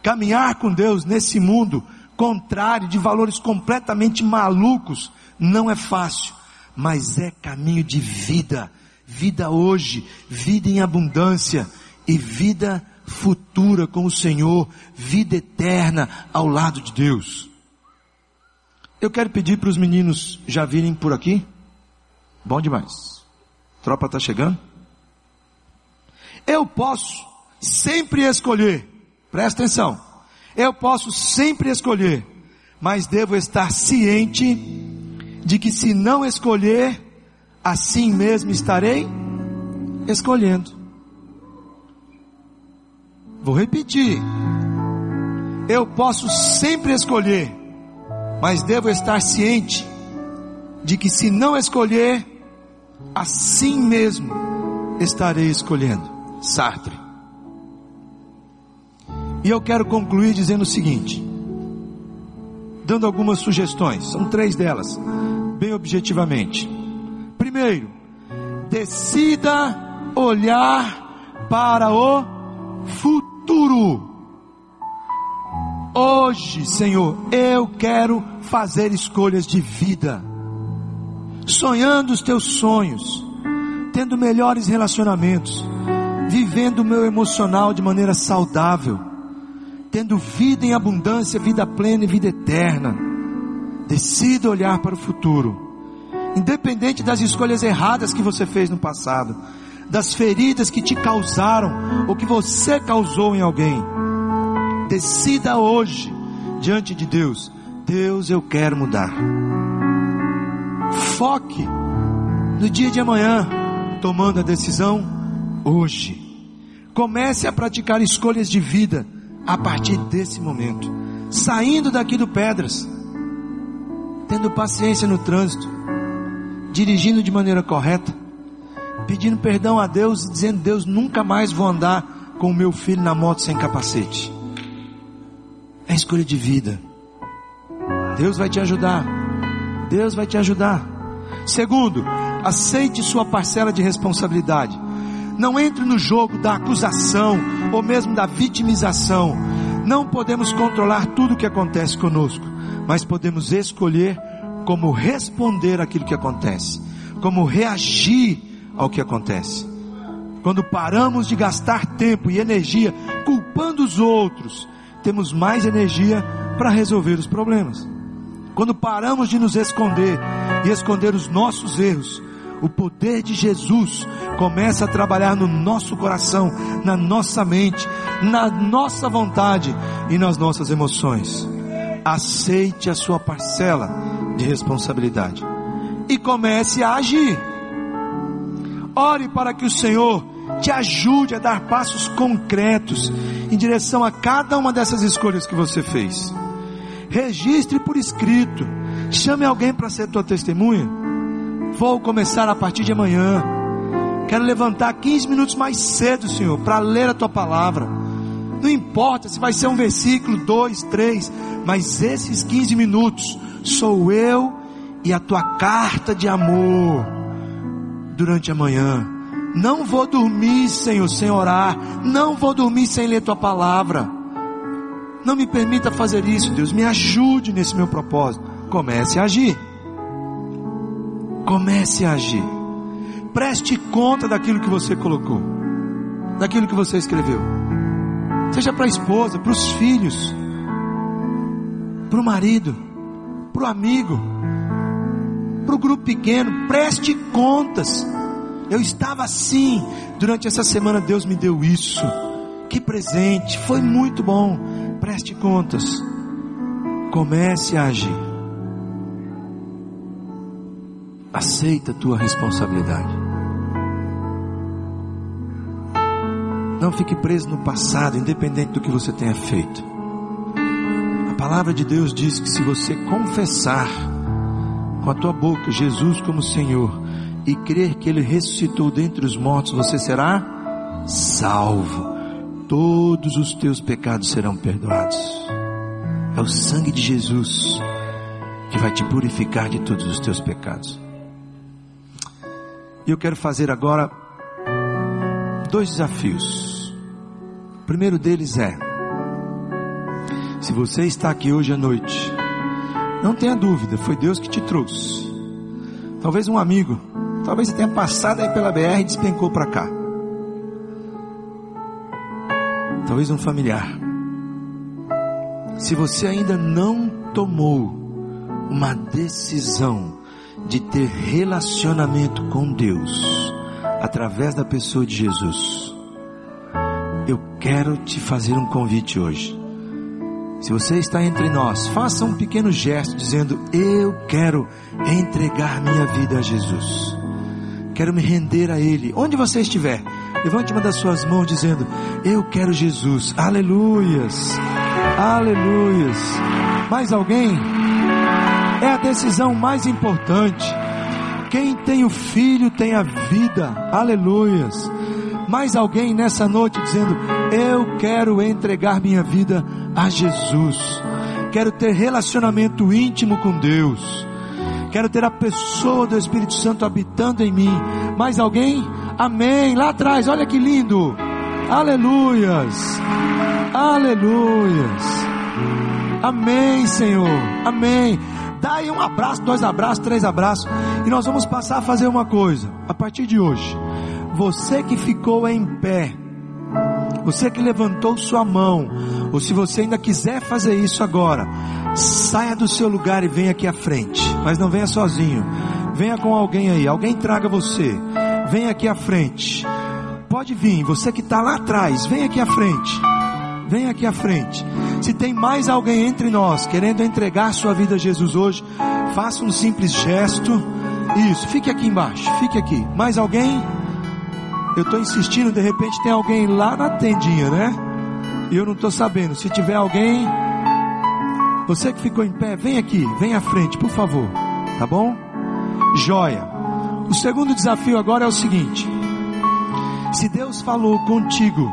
Caminhar com Deus nesse mundo contrário de valores completamente malucos não é fácil, mas é caminho de vida. Vida hoje, vida em abundância e vida futura com o Senhor, vida eterna ao lado de Deus. Eu quero pedir para os meninos já virem por aqui. Bom demais. tropa está chegando. Eu posso sempre escolher, presta atenção, eu posso sempre escolher, mas devo estar ciente de que se não escolher, assim mesmo estarei escolhendo. Vou repetir. Eu posso sempre escolher, mas devo estar ciente de que se não escolher, assim mesmo estarei escolhendo. Sartre. E eu quero concluir dizendo o seguinte, dando algumas sugestões, são três delas, bem objetivamente. Primeiro, decida olhar para o futuro futuro. Hoje, Senhor, eu quero fazer escolhas de vida, sonhando os teus sonhos, tendo melhores relacionamentos, vivendo o meu emocional de maneira saudável, tendo vida em abundância, vida plena e vida eterna. Decida olhar para o futuro, independente das escolhas erradas que você fez no passado das feridas que te causaram ou que você causou em alguém. Decida hoje diante de Deus: Deus, eu quero mudar. Foque no dia de amanhã, tomando a decisão hoje. Comece a praticar escolhas de vida a partir desse momento, saindo daqui do Pedras, tendo paciência no trânsito, dirigindo de maneira correta, pedindo perdão a Deus e dizendo: Deus, nunca mais vou andar com o meu filho na moto sem capacete. É escolha de vida. Deus vai te ajudar. Deus vai te ajudar. Segundo, aceite sua parcela de responsabilidade. Não entre no jogo da acusação ou mesmo da vitimização. Não podemos controlar tudo o que acontece conosco, mas podemos escolher como responder aquilo que acontece, como reagir ao que acontece. Quando paramos de gastar tempo e energia culpando os outros, temos mais energia para resolver os problemas. Quando paramos de nos esconder e esconder os nossos erros, o poder de Jesus começa a trabalhar no nosso coração, na nossa mente, na nossa vontade e nas nossas emoções. Aceite a sua parcela de responsabilidade e comece a agir. Ore para que o Senhor te ajude a dar passos concretos em direção a cada uma dessas escolhas que você fez. Registre por escrito. Chame alguém para ser tua testemunha. Vou começar a partir de amanhã. Quero levantar 15 minutos mais cedo, Senhor, para ler a tua palavra. Não importa se vai ser um versículo, dois, três, mas esses 15 minutos sou eu e a tua carta de amor durante a manhã. Não vou dormir, Senhor, sem orar. Não vou dormir sem ler tua palavra. Não me permita fazer isso, Deus. Me ajude nesse meu propósito. Comece a agir. Comece a agir. Preste conta daquilo que você colocou, daquilo que você escreveu. Seja para a esposa, para os filhos, para o marido, para o amigo, para o grupo pequeno. Preste contas. Eu estava assim. Durante essa semana Deus me deu isso. Que presente. Foi muito bom. Preste contas. Comece a agir. Aceita a tua responsabilidade. Não fique preso no passado, independente do que você tenha feito. A palavra de Deus diz que se você confessar com a tua boca Jesus como Senhor e crer que Ele ressuscitou dentre os mortos, você será salvo. Todos os teus pecados serão perdoados. É o sangue de Jesus que vai te purificar de todos os teus pecados. E eu quero fazer agora dois desafios. O primeiro deles é: se você está aqui hoje à noite, não tenha dúvida, foi Deus que te trouxe. Talvez um amigo, talvez você tenha passado aí pela BR e despencou para cá. Talvez um familiar. Se você ainda não tomou uma decisão de ter relacionamento com Deus através da pessoa de Jesus, eu quero te fazer um convite hoje. Se você está entre nós, faça um pequeno gesto dizendo: Eu quero entregar minha vida a Jesus. Quero me render a Ele. Onde você estiver, levante uma das suas mãos dizendo: Eu quero Jesus. Aleluias. Aleluias. Mais alguém? É a decisão mais importante. Quem tem o filho tem a vida. Aleluias. Mais alguém nessa noite dizendo: Eu quero entregar minha vida a Jesus. Quero ter relacionamento íntimo com Deus. Quero ter a pessoa do Espírito Santo habitando em mim. Mais alguém? Amém. Lá atrás, olha que lindo. Aleluias. Aleluias. Amém, Senhor. Amém. Dá aí um abraço, dois abraços, três abraços. E nós vamos passar a fazer uma coisa. A partir de hoje, você que ficou em pé, você que levantou sua mão, ou se você ainda quiser fazer isso agora, saia do seu lugar e venha aqui à frente. Mas não venha sozinho. Venha com alguém aí. Alguém traga você. Venha aqui à frente. Pode vir. Você que está lá atrás, venha aqui à frente. Venha aqui à frente. Se tem mais alguém entre nós querendo entregar sua vida a Jesus hoje, faça um simples gesto. Isso, fique aqui embaixo, fique aqui. Mais alguém? Eu estou insistindo, de repente tem alguém lá na tendinha, né? E eu não estou sabendo. Se tiver alguém, você que ficou em pé, vem aqui, vem à frente, por favor. Tá bom? Joia. O segundo desafio agora é o seguinte: se Deus falou contigo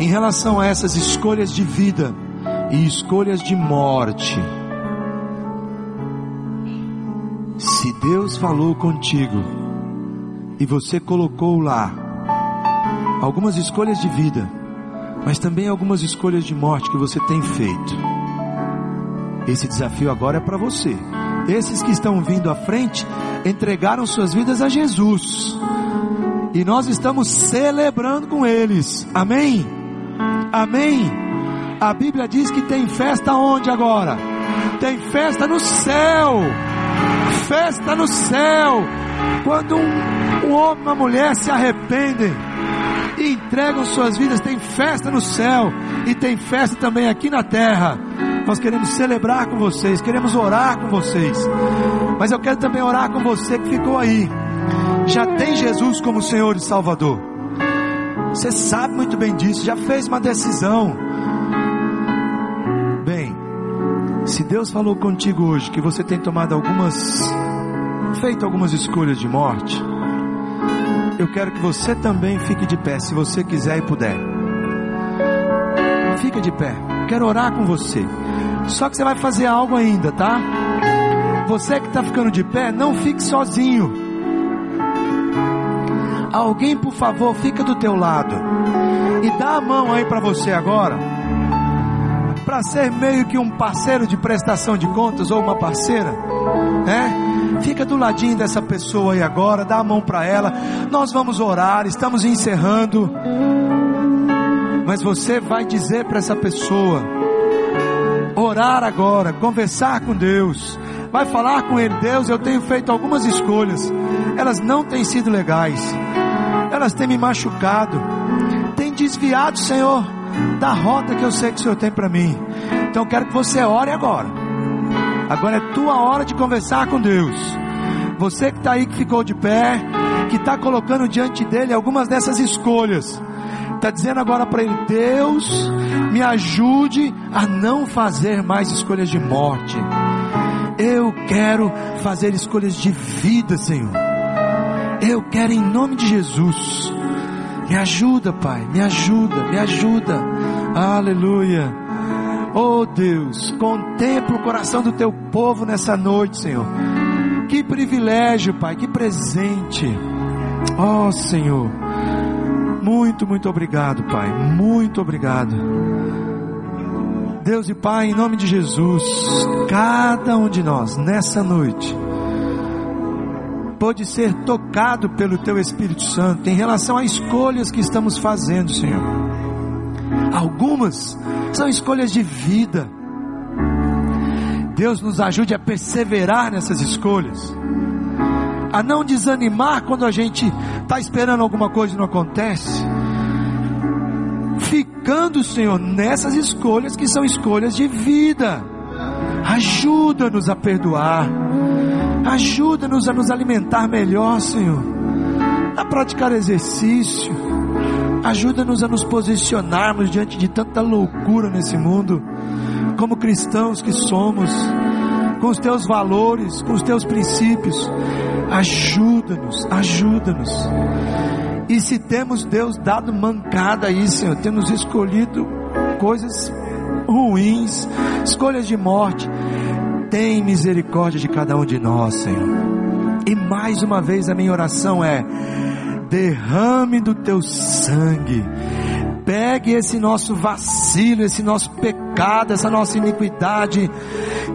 em relação a essas escolhas de vida e escolhas de morte, se Deus falou contigo e você colocou lá algumas escolhas de vida, mas também algumas escolhas de morte que você tem feito. Esse desafio agora é para você. Esses que estão vindo à frente entregaram suas vidas a Jesus. E nós estamos celebrando com eles. Amém? Amém? A Bíblia diz que tem festa onde agora? Tem festa no céu. Festa no céu. Quando um, um homem e uma mulher se arrependem e entregam suas vidas, tem festa no céu e tem festa também aqui na terra. Nós queremos celebrar com vocês, queremos orar com vocês. Mas eu quero também orar com você que ficou aí. Já tem Jesus como Senhor e Salvador. Você sabe muito bem disso, já fez uma decisão. Bem, Se Deus falou contigo hoje que você tem tomado algumas, feito algumas escolhas de morte, eu quero que você também fique de pé, se você quiser e puder. Fica de pé. Quero orar com você. Só que você vai fazer algo ainda, tá? Você que está ficando de pé, não fique sozinho. Alguém, por favor, fica do teu lado e dá a mão aí para você agora, para ser meio que um parceiro de prestação de contas ou uma parceira, né? Fica do ladinho dessa pessoa aí agora, dá a mão para ela. Nós vamos orar, estamos encerrando. Mas você vai dizer para essa pessoa, orar agora, conversar com Deus, vai falar com Ele: Deus, eu tenho feito algumas escolhas, elas não têm sido legais, elas têm me machucado, têm desviado, Senhor, da rota que eu sei que o Senhor tem para mim. Então eu quero que você ore agora. Agora é tua hora de conversar com Deus. Você que está aí, que ficou de pé, que está colocando diante dele algumas dessas escolhas está dizendo agora para ele: Deus, me ajude a não fazer mais escolhas de morte. Eu quero fazer escolhas de vida, Senhor. Eu quero em nome de Jesus. Me ajuda, Pai, me ajuda, me ajuda. Aleluia. Oh Deus, contempla o coração do teu povo nessa noite, Senhor. Que privilégio, Pai, que presente. Oh Senhor. Muito, muito obrigado, Pai. Muito obrigado. Deus e Pai, em nome de Jesus, cada um de nós nessa noite pode ser tocado pelo Teu Espírito Santo em relação a escolhas que estamos fazendo, Senhor. Algumas são escolhas de vida. Deus nos ajude a perseverar nessas escolhas a não desanimar quando a gente está esperando alguma coisa e não acontece. Ficando, Senhor, nessas escolhas que são escolhas de vida. Ajuda-nos a perdoar. Ajuda-nos a nos alimentar melhor, Senhor. A praticar exercício. Ajuda-nos a nos posicionarmos diante de tanta loucura nesse mundo, como cristãos que somos, com os teus valores, com os teus princípios. Ajuda-nos, ajuda-nos. E se temos Deus dado mancada aí, Senhor, temos escolhido coisas ruins, escolhas de morte, tem misericórdia de cada um de nós, Senhor. E mais uma vez a minha oração é: derrame do teu sangue, pegue esse nosso vacilo, esse nosso pecado, essa nossa iniquidade,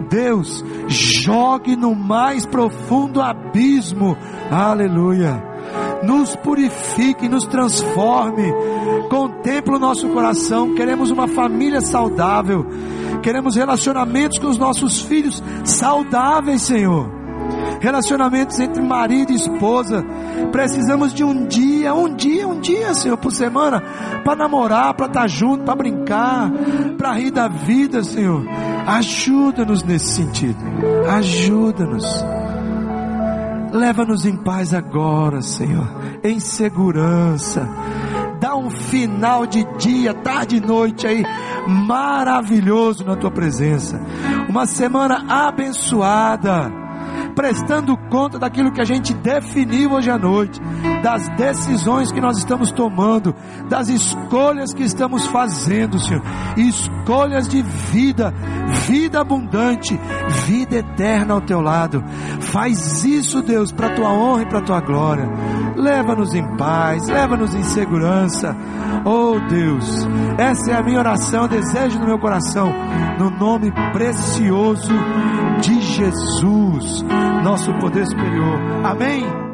Deus, jogue no mais profundo abismo, aleluia. Nos purifique, nos transforme, contemple o nosso coração. Queremos uma família saudável, queremos relacionamentos com os nossos filhos saudáveis, Senhor relacionamentos entre marido e esposa. Precisamos de um dia, um dia, um dia, Senhor, por semana, para namorar, para estar tá junto, para brincar, para rir da vida, Senhor. Ajuda-nos nesse sentido. Ajuda-nos. Leva-nos em paz agora, Senhor, em segurança. Dá um final de dia, tarde e noite aí, maravilhoso na tua presença. Uma semana abençoada prestando conta daquilo que a gente definiu hoje à noite, das decisões que nós estamos tomando, das escolhas que estamos fazendo, Senhor. Escolhas de vida, vida abundante, vida eterna ao teu lado. Faz isso, Deus, para a tua honra e para a tua glória. Leva-nos em paz, leva-nos em segurança. Oh Deus, essa é a minha oração, desejo no meu coração, no nome precioso de Jesus nosso poder superior. Amém?